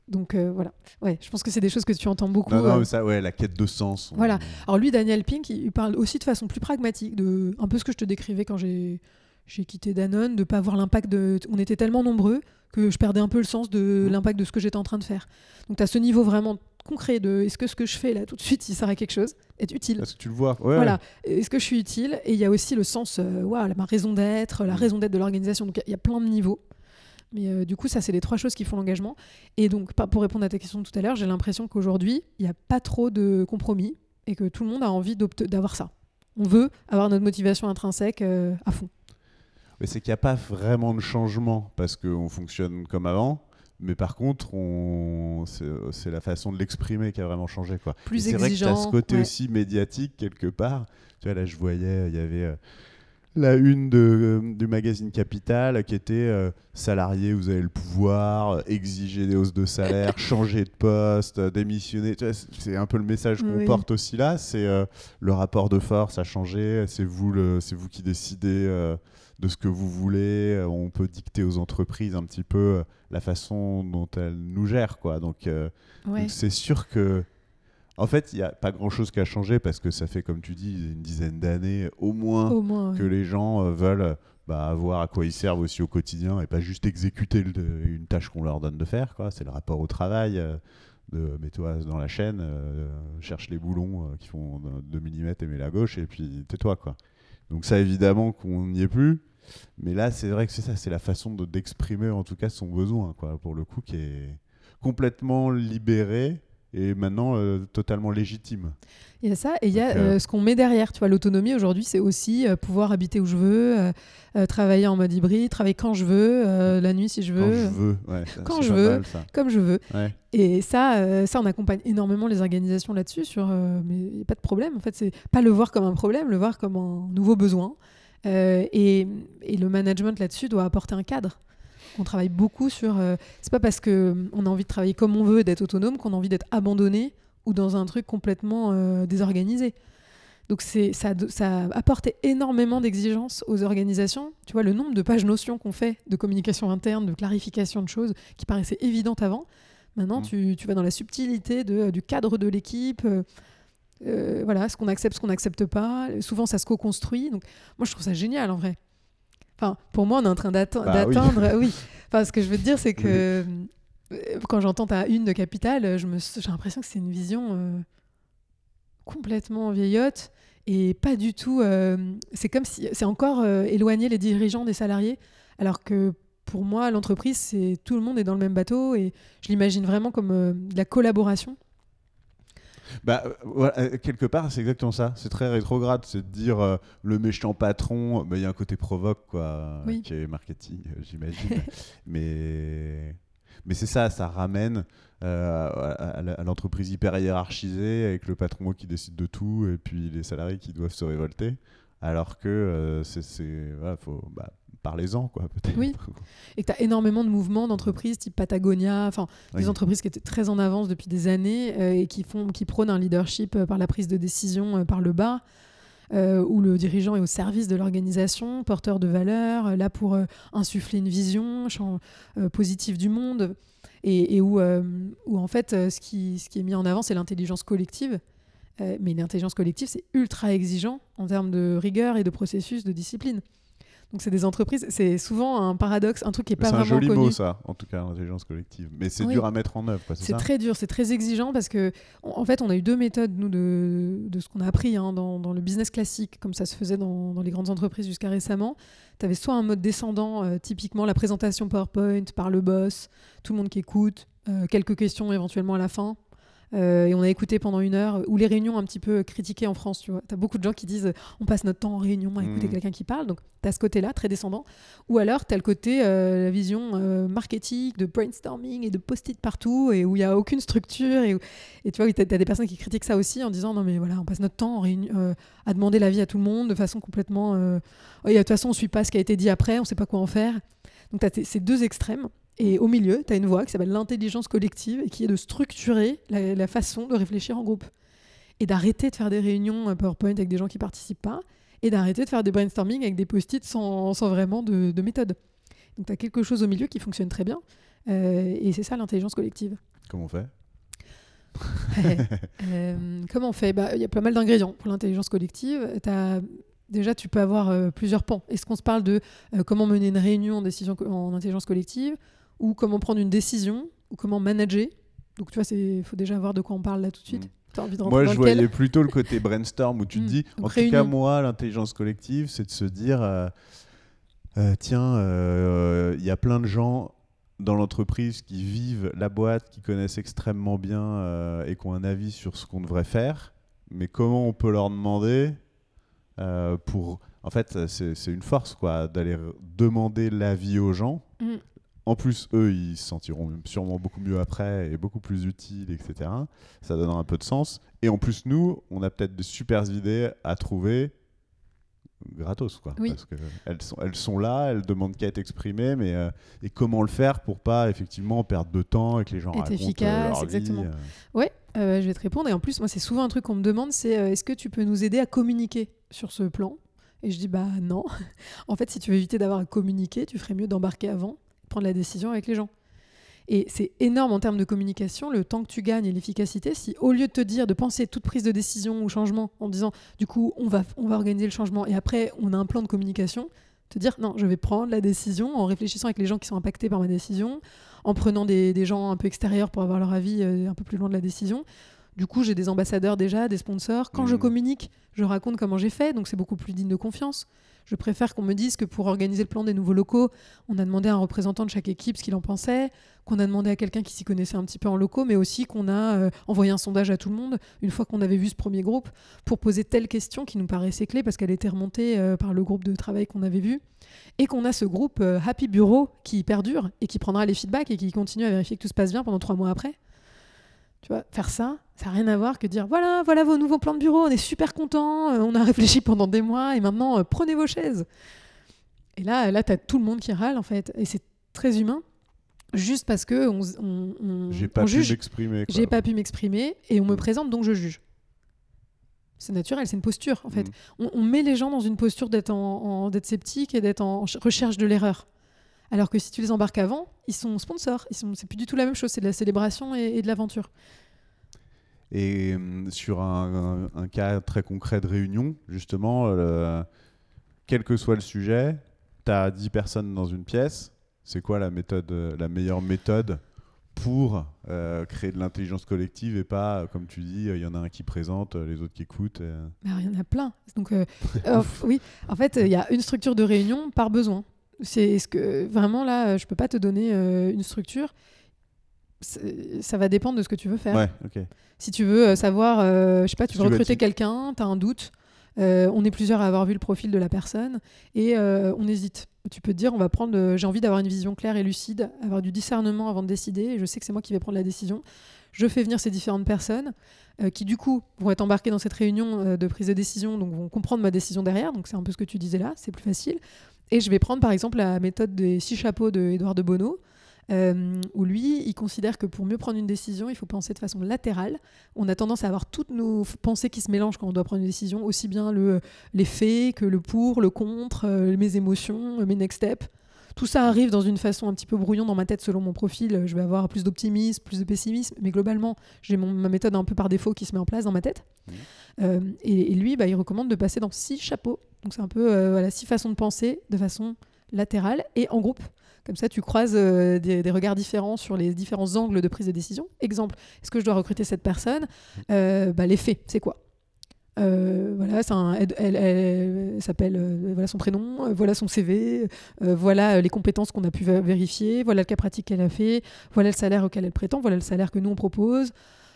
Donc euh, voilà. Ouais, je pense que c'est des choses que tu entends beaucoup. Non, non, euh, ça, ouais, la quête de sens. on- Voilà. alors lui, Daniel Pink, il parle aussi de façon plus pragmatique, de un peu ce que je te décrivais quand j'ai j'ai quitté Danone, de pas avoir l'impact de... On était tellement nombreux que je perdais un peu le sens de Mhm. l'impact de ce que j'étais en train de faire. Donc tu as ce niveau vraiment concret de est-ce que ce que je fais là tout de suite, il sert à quelque chose, est utile. Parce que tu le vois. Ouais, Voilà, est-ce que je suis utile? Et il y a aussi le sens, euh, waouh, ma raison d'être, la Mhm. raison d'être de l'organisation. Donc il y a plein de niveaux. Mais euh, du coup, ça, c'est les trois choses qui font l'engagement. Et donc, pour répondre à ta question tout à l'heure, j'ai l'impression qu'aujourd'hui, il n'y a pas trop de compromis et que tout le monde a envie d'avoir ça. On veut avoir notre motivation intrinsèque euh, à fond. Mais c'est qu'il n'y a pas vraiment de changement parce qu'on fonctionne comme avant. Mais par contre, on... c'est la façon de l'exprimer qui a vraiment changé. Quoi. Plus C'est vrai que tu as ce côté ouais. aussi médiatique quelque part. Tu vois, là, je voyais, il y avait euh, la une de, euh, du magazine Capital qui était euh, salarié, vous avez le pouvoir, euh, exiger des hausses de salaire, [laughs] changer de poste, démissionner. C'est- un peu le message qu'on Oui. porte aussi là. C'est euh, le rapport de force a changé. C'est vous, le, c'est vous qui décidez. euh, de ce que vous voulez, on peut dicter aux entreprises un petit peu la façon dont elles nous gèrent, quoi. Donc, Ouais. donc c'est sûr que, en fait, il n'y a pas grand-chose qui a changé parce que ça fait, comme tu dis, une dizaine d'années au moins Au moins. que les gens euh, veulent bah, voir à quoi ils servent aussi au quotidien et pas juste exécuter le- une tâche qu'on leur donne de faire. C'est le rapport au travail. euh, de mets-toi dans la chaîne, euh, cherche les boulons euh, qui font 2 mm et mets-la à gauche et puis tais-toi quoi. Donc ça évidemment qu'on n'y est plus, mais là c'est vrai que c'est ça, c'est la façon de- d'exprimer en tout cas son besoin quoi, pour le coup qui est complètement libéré et maintenant euh, totalement légitime. Il y a ça, et il y a euh, euh, ce qu'on met derrière. Tu vois, l'autonomie aujourd'hui, c'est aussi euh, pouvoir habiter où je veux, travailler en mode hybride, travailler quand je veux, la nuit si je veux, Quand je veux, ouais, ça, Quand je veux. mal, comme je veux. Ouais. Et ça, ça, on accompagne énormément les organisations là-dessus. Sur, mais il n'y a pas de problème. En fait, c'est pas le voir comme un problème, le voir comme un nouveau besoin. Et, et le management là-dessus doit apporter un cadre. On travaille beaucoup sur. euh, c'est pas parce que hum, on a envie de travailler comme on veut, d'être autonome, qu'on a envie d'être abandonné ou dans un truc complètement euh, désorganisé. Donc c'est ça, ça apporte énormément d'exigences aux organisations. Tu vois le nombre de pages notions qu'on fait de communication interne, de clarification de choses qui paraissaient évidentes avant. Maintenant, Mm. tu, tu vas dans la subtilité de, du cadre de l'équipe. euh, euh, voilà, ce qu'on accepte, ce qu'on n'accepte pas. Souvent, ça se co-construit. Donc, moi, je trouve ça génial en vrai. Enfin, pour moi, on est en train Bah oui. d'atteindre. oui. Enfin, ce que je veux te dire, c'est que euh, quand j'entends ta une de Capital, j'ai l'impression que c'est une vision euh, complètement vieillotte et pas du tout. euh, c'est comme si c'est encore euh, éloigner les dirigeants des salariés, alors que pour moi, l'entreprise, c'est tout le monde est dans le même bateau et je l'imagine vraiment comme de la collaboration. Bah, euh, voilà, euh, quelque part, c'est exactement ça. C'est très rétrograde. C'est de dire euh, le méchant patron, bah, il y a un côté provoque, quoi, Oui. qui est marketing, j'imagine. [laughs] Mais mais c'est ça, ça ramène euh, à, à l'entreprise hyper hiérarchisée avec le patron qui décide de tout et puis les salariés qui doivent se révolter. Alors que euh, c'est, voilà, faut, bah, parlez-en, quoi, peut-être. Oui. Et que tu as énormément de mouvements d'entreprises type Patagonia, enfin, des entreprises qui étaient très en avance depuis des années euh, et qui, font, qui prônent un leadership euh, par la prise de décision euh, par le bas, où le dirigeant est au service de l'organisation, porteur de valeurs, là pour insuffler une vision champ- positive du monde, et, et où, où en fait, ce qui, ce qui est mis en avant, c'est l'intelligence collective. Mais l'intelligence collective, c'est ultra exigeant en termes de rigueur et de processus, de discipline. Donc c'est des entreprises, c'est souvent un paradoxe, un truc qui est Mais pas C'est un vraiment joli connu. mot, ça, en tout cas, l'intelligence collective. Mais c'est Oui. dur à mettre en œuvre, c'est très dur, c'est très exigeant parce que, en en fait, on a eu deux méthodes, nous, de, de ce qu'on a appris hein, dans, dans le business classique, comme ça se faisait dans, dans les grandes entreprises jusqu'à récemment. Tu avais soit un mode descendant, euh, typiquement la présentation PowerPoint par le boss, tout le monde qui écoute, euh, quelques questions éventuellement à la fin. Euh, et on a écouté pendant une heure, ou les réunions un petit peu critiquées en France, tu vois. Tu as beaucoup de gens qui disent on passe notre temps en réunion à écouter Mhm. quelqu'un qui parle. Donc, tu as ce côté-là, très descendant. Ou alors, tu as le côté, euh, la vision euh, marketing, de brainstorming et de post-it partout, et où il n'y a aucune structure. Et, où- et tu vois, tu as, des personnes qui critiquent ça aussi en disant non, mais voilà, on passe notre temps en réunion, à demander l'avis à tout le monde de façon complètement. Oui, de toute façon, on ne suit pas ce qui a été dit après, on ne sait pas quoi en faire. Donc, tu as ces deux extrêmes. Et au milieu, tu as une voie qui s'appelle l'intelligence collective et qui est de structurer la, la façon de réfléchir en groupe. Et d'arrêter de faire des réunions euh, PowerPoint avec des gens qui participent pas. Et d'arrêter de faire des brainstorming avec des post-it sans, sans vraiment de, de méthode. Donc tu as quelque chose au milieu qui fonctionne très bien. Euh, et c'est ça l'intelligence collective. Comment on fait? [laughs] Euh, comment on fait? Bah, Il y a pas mal d'ingrédients pour l'intelligence collective. T'as- Déjà, tu peux avoir euh, plusieurs pans. Est-ce qu'on se parle de comment mener une réunion en, décision, en intelligence collective? Ou comment prendre une décision ou comment manager Donc, tu vois, il faut déjà voir de quoi on parle là tout de suite. Mm. T'as envie de Moi, je voyais plutôt le côté brainstorm où tu te Mm. dis, Donc, en tout cas, moi, l'intelligence collective, c'est de se dire, euh, euh, tiens, euh, il y a plein de gens dans l'entreprise qui vivent la boîte, qui connaissent extrêmement bien euh, et qui ont un avis sur ce qu'on devrait faire, mais comment on peut leur demander euh, pour... En fait, c'est une force, quoi, d'aller demander l'avis aux gens. Mm. En plus, eux, ils se sentiront sûrement beaucoup mieux après et beaucoup plus utiles, etc. Ça donnera un peu de sens. Et en plus, nous, on a peut-être des super idées à trouver gratos, quoi. Oui. Parce qu'elles sont, elles sont là, elles demandent qu'à être exprimées, mais euh, et comment le faire pour pas effectivement perdre de temps et que les gens Être racontent euh, efficace, leur vie, exactement. euh. Ouais, euh, je vais te répondre. Et en plus, moi, c'est souvent un truc qu'on me demande, c'est est-ce que tu peux nous aider à communiquer sur ce plan? Et je dis bah non. [laughs] en fait, si tu veux éviter d'avoir à communiquer, tu ferais mieux d'embarquer avant, prendre la décision avec les gens. Et c'est énorme en termes de communication, le temps que tu gagnes et l'efficacité. Si au lieu de te dire, de penser toute prise de décision ou changement en disant, du coup, on va, on va organiser le changement et après, on a un plan de communication, te dire, non, je vais prendre la décision en réfléchissant avec les gens qui sont impactés par ma décision, en prenant des, des gens un peu extérieurs pour avoir leur avis euh, un peu plus loin de la décision. Du coup, j'ai des ambassadeurs déjà, des sponsors. Quand je Mhm. communique, je raconte comment j'ai fait, donc c'est beaucoup plus digne de confiance. Je préfère qu'on me dise que pour organiser le plan des nouveaux locaux, on a demandé à un représentant de chaque équipe ce qu'il en pensait, qu'on a demandé à quelqu'un qui s'y connaissait un petit peu en locaux, mais aussi qu'on a euh, envoyé un sondage à tout le monde une fois qu'on avait vu ce premier groupe pour poser telle question qui nous paraissait clé parce qu'elle était remontée euh, par le groupe de travail qu'on avait vu. Et qu'on a ce groupe euh, Happy Bureau qui perdure et qui prendra les feedbacks et qui continue à vérifier que tout se passe bien pendant trois mois après. Tu vois, faire ça, ça n'a rien à voir que dire voilà, voilà vos nouveaux plans de bureau, on est super contents, euh, on a réfléchi pendant des mois et maintenant euh, prenez vos chaises. Et là, là tu as tout le monde qui râle en fait. Et c'est très humain, juste parce que on, on- on- J'ai on pas pu m'exprimer. J'ai pas pu m'exprimer et on me Mm. présente donc je juge. C'est naturel, c'est une posture en fait. Mm. On, met les gens dans une posture d'être en, en- d'être sceptique et d'être en ch- recherche de l'erreur. Alors que si tu les embarques avant, ils sont sponsors. Ils sont, c'est plus du tout la même chose. C'est de la célébration et, et de l'aventure. Et hum, sur un, un- un cas très concret de réunion, justement, le- quel que soit le sujet, tu as 10 personnes dans une pièce. C'est quoi la, méthode, euh, la meilleure méthode pour euh, créer de l'intelligence collective et pas, euh, comme tu dis, il y en a un qui présente, euh, les autres qui écoutent euh. Mais il y en a plein. Donc, euh, [laughs] euh, oui, en fait, il y a une structure de réunion par besoin. C'est ce que vraiment là, je peux pas te donner euh, une structure. Ça va dépendre de ce que tu veux faire. Ouais. Si tu veux euh, savoir, euh, je sais pas, tu veux recruter quelqu'un, tu as un doute, Euh, on est plusieurs à avoir vu le profil de la personne et euh, on hésite. Tu peux te dire, on va prendre. J'ai envie d'avoir une vision claire et lucide, avoir du discernement avant de décider. Et je sais que c'est moi qui vais prendre la décision. Je fais venir ces différentes personnes qui, du coup, vont être embarquées dans cette réunion de prise de décision, donc vont comprendre ma décision derrière. Donc c'est un peu ce que tu disais là, c'est plus facile. Et je vais prendre par exemple la méthode des six chapeaux de Édouard de Bono, euh, où lui, il considère que pour mieux prendre une décision, il faut penser de façon latérale. On a tendance à avoir toutes nos pensées qui se mélangent quand on doit prendre une décision, aussi bien le, les faits que le pour, le contre, euh, mes émotions, euh, mes next steps. Tout ça arrive dans une façon un petit peu brouillon dans ma tête selon mon profil. Je vais avoir plus d'optimisme, plus de pessimisme, mais globalement, j'ai ma méthode un peu par défaut qui se met en place dans ma tête. Euh, et, et lui, bah, il recommande de passer dans six chapeaux. Donc c'est un peu voilà, six façons de penser de façon latérale et en groupe. Comme ça, tu croises euh, des, regards différents sur les différents angles de prise de décision. Exemple, est-ce que je dois recruter cette personne? Euh, bah, Les faits, c'est quoi? Euh, voilà, s'appelle, voilà son prénom, voilà son CV, voilà les compétences qu'on a pu vé- vérifier, voilà le cas pratique qu'elle a fait, voilà le salaire auquel elle prétend, voilà le salaire que nous on propose,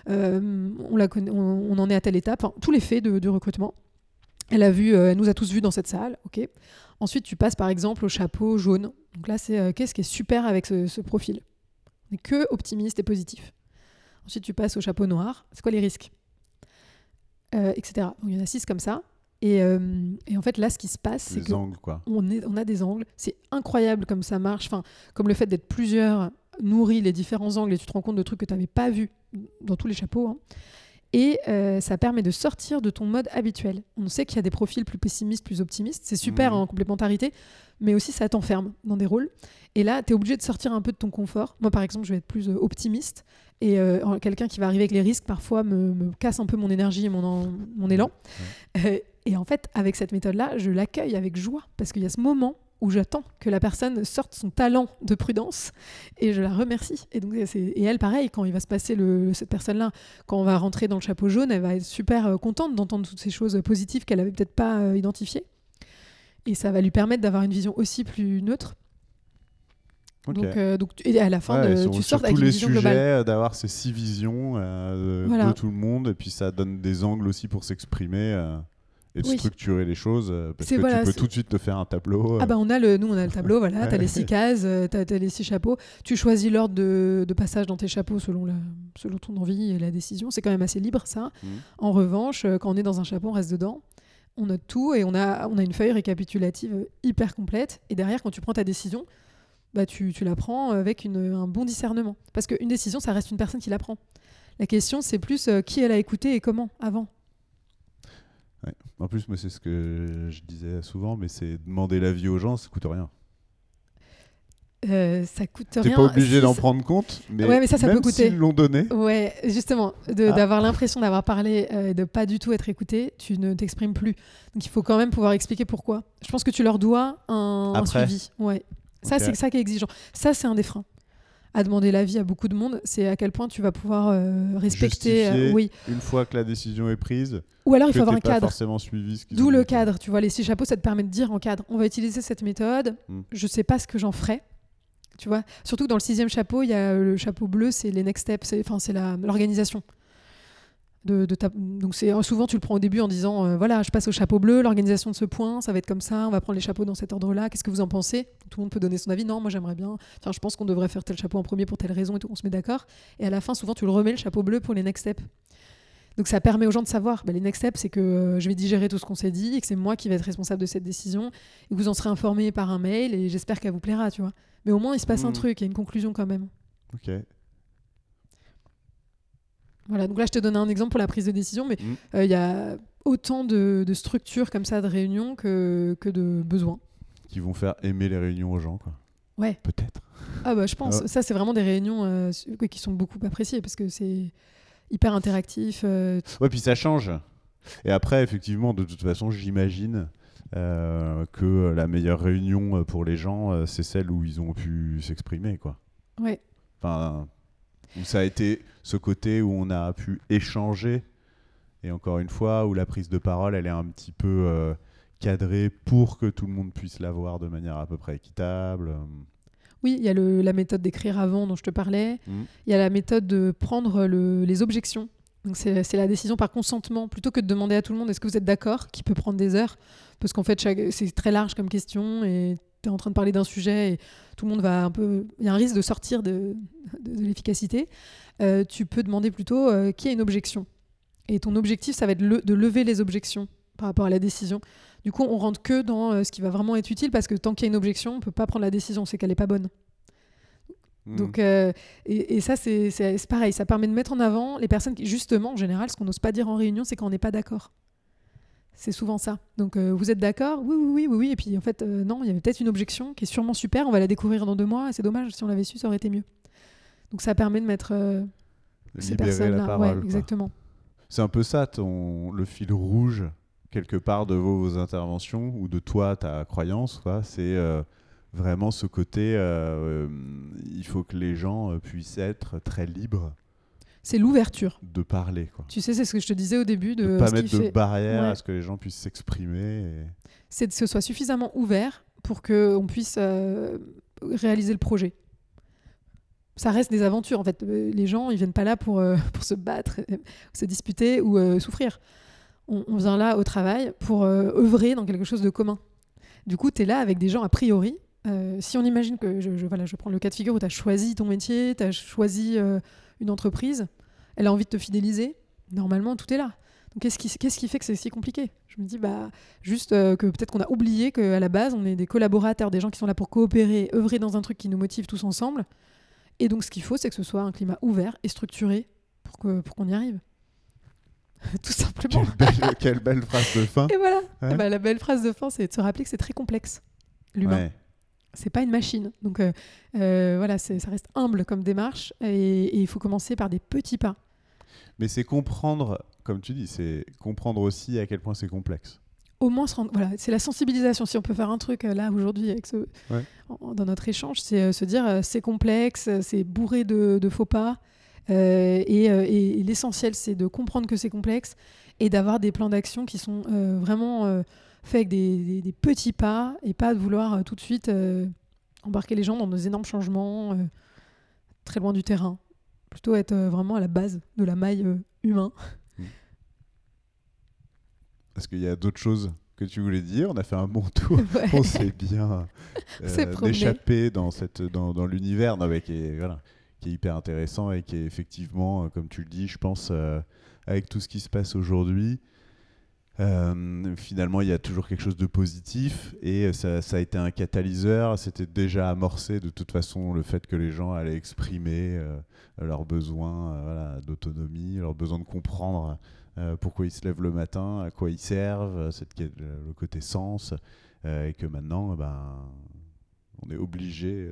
on, en est à telle étape, tous les faits de recrutement. Elle a vu, euh, elle nous a tous vus dans cette salle, ok. Ensuite, tu passes par exemple au chapeau jaune. Donc là, c'est euh, qu'est-ce qui est super avec ce, ce profil? On que optimiste et positif. Ensuite, tu passes au chapeau noir. C'est quoi les risques? Euh, Etc. Donc, il y en a six comme ça. Et, euh, et en fait, là, ce qui se passe, c'est que angles, quoi. on, est- on a des angles. C'est incroyable comme ça marche. Enfin, comme le fait d'être plusieurs nourrit les différents angles et tu te rends compte de trucs que tu n'avais pas vus dans tous les chapeaux. hein. Et euh, ça permet de sortir de ton mode habituel. On sait qu'il y a des profils plus pessimistes, plus optimistes. C'est super Mhm. en complémentarité, mais aussi ça t'enferme dans des rôles. Et là, tu es obligé de sortir un peu de ton confort. Moi, par exemple, je vais être plus euh, optimiste. Et euh, quelqu'un qui va arriver avec les risques, parfois, me, me casse un peu mon énergie et mon, en- mon élan. Euh, et en fait, avec cette méthode-là, je l'accueille avec joie. Parce qu'il y a ce moment où j'attends que la personne sorte son talent de prudence et je la remercie. Et, donc, et elle, pareil, quand il va se passer le, cette personne-là, quand on va rentrer dans le chapeau jaune, elle va être super euh, contente d'entendre toutes ces choses positives qu'elle avait peut-être pas euh, identifiées. Et ça va lui permettre d'avoir une vision aussi plus neutre. Donc, euh, donc et à la fin, Ouais, de- sur, tu sors avec tous une les vision sujets, d'avoir ces six visions euh, de- Voilà. de tout le monde, et puis ça donne des angles aussi pour s'exprimer euh, et de Oui. structurer les choses, euh, parce que voilà, tu peux tout de suite te faire un tableau. euh. Ah bah on a le, nous on a le tableau, voilà, t'as les six cases, euh, t'as, t'as les six chapeaux. Tu choisis l'ordre de, de passage dans tes chapeaux selon, la, selon ton envie et la décision. C'est quand même assez libre ça. Mhm. En revanche, quand on est dans un chapeau, on reste dedans. On note tout et on a, on a une feuille récapitulative hyper complète. Et derrière, quand tu prends ta décision, bah tu, tu la prends avec une- un bon discernement. Parce qu'une décision, ça reste une personne qui la prend. La question, c'est plus euh, qui elle a écouté et comment avant. Ouais. En plus, moi, c'est ce que je disais souvent, mais c'est demander l'avis aux gens, ça coûte rien. Euh, ça coûte T'es rien. pas obligé si d'en ça- prendre compte, mais, Ouais, mais ça, ça même peut coûter. s'ils l'ont donné, Ouais, justement, Ah. d'avoir l'impression d'avoir parlé euh, et de pas du tout être écouté, tu ne t'exprimes plus. Donc il faut quand même pouvoir expliquer pourquoi. Je pense que tu leur dois un, un suivi. Ouais. Ça, c'est ça qui est exigeant. Ça, c'est un des freins. À demander l'avis à beaucoup de monde, c'est à quel point tu vas pouvoir euh, respecter. Justifier. oui. une fois que la décision est prise, Ou alors il faut avoir un pas cadre. forcément suivi D'où le cadre. Tu vois, les six chapeaux, ça te permet de dire en cadre on va utiliser cette méthode, Mm. je sais pas ce que j'en ferai. Tu vois, surtout que dans le sixième chapeau, il y a le chapeau bleu, c'est les next steps, c'est enfin, c'est la- l'organisation. De, de ta- Donc c'est souvent tu le prends au début en disant euh, voilà je passe au chapeau bleu l'organisation de ce point ça va être comme ça on va prendre les chapeaux dans cet ordre là qu'est-ce que vous en pensez? Tout le monde peut donner son avis. Non moi j'aimerais bien Tiens, je pense qu'on devrait faire tel chapeau en premier pour telle raison et tout on se met d'accord. Et à la fin souvent tu le remets le chapeau bleu pour les next steps. Donc ça permet aux gens de savoir. Bah, les next steps c'est que euh, je vais digérer tout ce qu'on s'est dit et que c'est moi qui vais être responsable de cette décision. Et vous en serez informé par un mail et j'espère qu'elle vous plaira tu vois. Mais au moins il se passe un Mm. truc il y a une conclusion quand même. Ok. Voilà, donc là, je te donne un exemple pour la prise de décision, mais Mm. euh, il y a autant de, de structures comme ça, de réunions, que, que de besoins. Qui vont faire aimer les réunions aux gens, quoi. Ouais. Peut-être. Ah bah, je pense. Ah. Ça, c'est vraiment des réunions euh, qui sont beaucoup appréciées, parce que c'est hyper interactif. euh, Ouais, puis ça change. Et après, effectivement, de toute façon, j'imagine euh, que la meilleure réunion pour les gens, c'est celle où ils ont pu s'exprimer, quoi. ouais. Enfin, où ça a été ce côté où on a pu échanger. Et encore une fois, où la prise de parole, elle est un petit peu euh, cadrée pour que tout le monde puisse la voir de manière à peu près équitable. euh. Oui, il y a le- la méthode d'écrire avant dont je te parlais. Mm. Il y a la méthode de prendre le- les objections Donc c'est c'est la décision par consentement, plutôt que de demander à tout le monde est-ce que vous êtes d'accord, qui peut prendre des heures, parce qu'en fait chaque- c'est très large comme question et tu es en train de parler d'un sujet et tout le monde va un peu... Il y a un risque de sortir de, de- de l'efficacité. Euh, tu peux demander plutôt euh, qui a une objection. Et ton objectif, ça va être le- de lever les objections par rapport à la décision. Du coup, on rentre que dans euh, ce qui va vraiment être utile, parce que tant qu'il y a une objection, on peut pas prendre la décision, c'est qu'elle n'est pas bonne. Mm. Donc, euh, et, et ça, c'est pareil, ça permet de mettre en avant les personnes qui, justement, en général, ce qu'on n'ose pas dire en réunion, c'est quand on n'est pas d'accord. C'est souvent ça. Donc, euh, vous êtes d'accord? Oui, oui, oui, oui, oui. Et puis, en fait, euh, non, il y avait peut-être une objection qui est sûrement super, on va la découvrir dans deux mois, et c'est dommage, si on l'avait su, ça aurait été mieux. Donc, ça permet de mettre euh, ces personnes-là. parole. Ouais, exactement. C'est un peu ça, ton, le fil rouge, quelque part, de vos, vos interventions ou de toi, ta croyance. C'est vraiment ce côté, il faut que les gens puissent être très libres C'est l'ouverture. de parler. Quoi. Tu sais, c'est ce que je te disais au début de ne pas mettre de fait- barrière Ouais. à ce que les gens puissent s'exprimer. et- c'est que ce soit suffisamment ouvert pour qu'on puisse euh, réaliser le projet. Ça reste des aventures en fait. Euh, Les gens, ils viennent pas là pour, euh, pour se battre, se disputer ou euh, souffrir. On, on vient là au travail pour œuvrer dans quelque chose de commun. Du coup, tu es là avec des gens a priori. si on imagine que, je, je- voilà, je prends le cas de figure où tu as choisi ton métier, tu as choisi une entreprise, elle a envie de te fidéliser, normalement, tout est là. Donc, qu'est-ce qui, fait que c'est si compliqué? Je me dis, bah, juste euh, que peut-être qu'on a oublié qu'à la base, on est des collaborateurs, des gens qui sont là pour coopérer, œuvrer dans un truc qui nous motive tous ensemble. Et donc, ce qu'il faut, c'est que ce soit un climat ouvert et structuré pour qu'on y arrive. [laughs] Tout simplement. Quelle belle, quelle belle phrase de fin. Et voilà. Ouais. Ben, la belle phrase de fin, c'est de se rappeler que c'est très complexe, l'humain. Ouais. C'est pas une machine. Donc euh, euh, voilà, ça reste humble comme démarche et il faut commencer par des petits pas. Mais c'est comprendre, comme tu dis, c'est comprendre aussi à quel point c'est complexe. Au moins, se rendre- voilà, c'est la sensibilisation. Si on peut faire un truc euh, là aujourd'hui avec ce, Ouais. en- dans notre échange, c'est euh, se dire c'est complexe, c'est bourré de, de faux pas. et et- et l'essentiel, c'est de comprendre que c'est complexe et d'avoir des plans d'action qui sont vraiment faits avec des, des- des petits pas et pas de vouloir euh, tout de suite euh, embarquer les gens dans des énormes changements euh, très loin du terrain. Plutôt être vraiment à la base de la maille humain. [laughs] Est-ce qu'il y a d'autres choses que tu voulais dire? On a fait un bon [laughs] tour. Ouais. on s'est bien euh, [laughs] d'échapper dans, cette, dans, dans l'univers non, mais qui, est, voilà, qui est hyper intéressant et qui est effectivement, comme tu le dis, je pense, euh, avec tout ce qui se passe aujourd'hui, euh, finalement, il y a toujours quelque chose de positif et ça, ça a été un catalyseur. C'était déjà amorcé de toute façon le fait que les gens allaient exprimer euh, leurs besoins euh, voilà, d'autonomie, leurs besoins de comprendre euh, pourquoi ils se lèvent le matin, à quoi ils servent, cette, le côté sens, et que maintenant, eh ben, on est obligé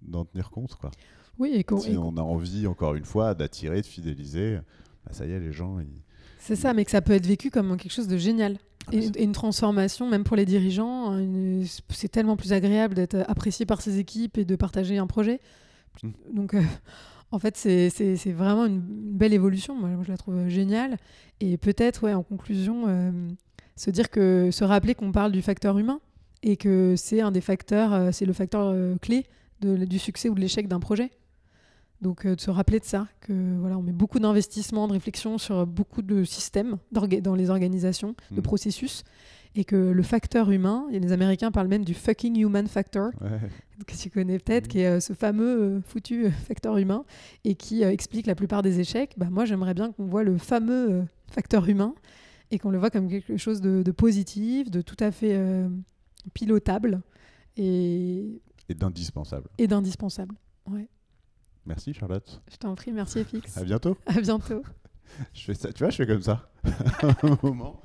d'en tenir compte. Quoi. Oui, et Si on a envie, encore une fois, d'attirer, de fidéliser, bah, ça y est, les gens, ils... C'est ça, mais que ça peut être vécu comme quelque chose de génial. Et, et une transformation, même pour les dirigeants, hein, une- c'est tellement plus agréable d'être apprécié par ses équipes et de partager un projet. Mm. Donc, euh, [laughs] en fait, c'est- vraiment une, belle évolution. Moi, je la trouve géniale. Et peut-être, ouais, en conclusion, euh, se dire que, se rappeler qu'on parle du facteur humain et que c'est un des facteurs, euh, c'est le facteur clé de- du succès ou de l'échec d'un projet. Donc euh, de se rappeler de ça, que voilà, on met beaucoup d'investissement, de réflexion sur beaucoup de systèmes dans les organisations, de Mhm. processus, et que le facteur humain, et les Américains parlent même du fucking human factor, Ouais. que tu connais peut-être, Mhm. qui est euh, ce fameux euh, foutu facteur humain, et qui explique la plupart des échecs. Bah, moi, j'aimerais bien qu'on voit le fameux facteur humain, et qu'on le voit comme quelque chose de, de positif, de tout à fait euh, pilotable, et, Et d'indispensable. et d'indispensable. Ouais. Merci Charlotte. Je t'en prie, merci FX. À bientôt. À bientôt. [laughs] Je fais ça, tu vois, je fais comme ça. [laughs] Un moment.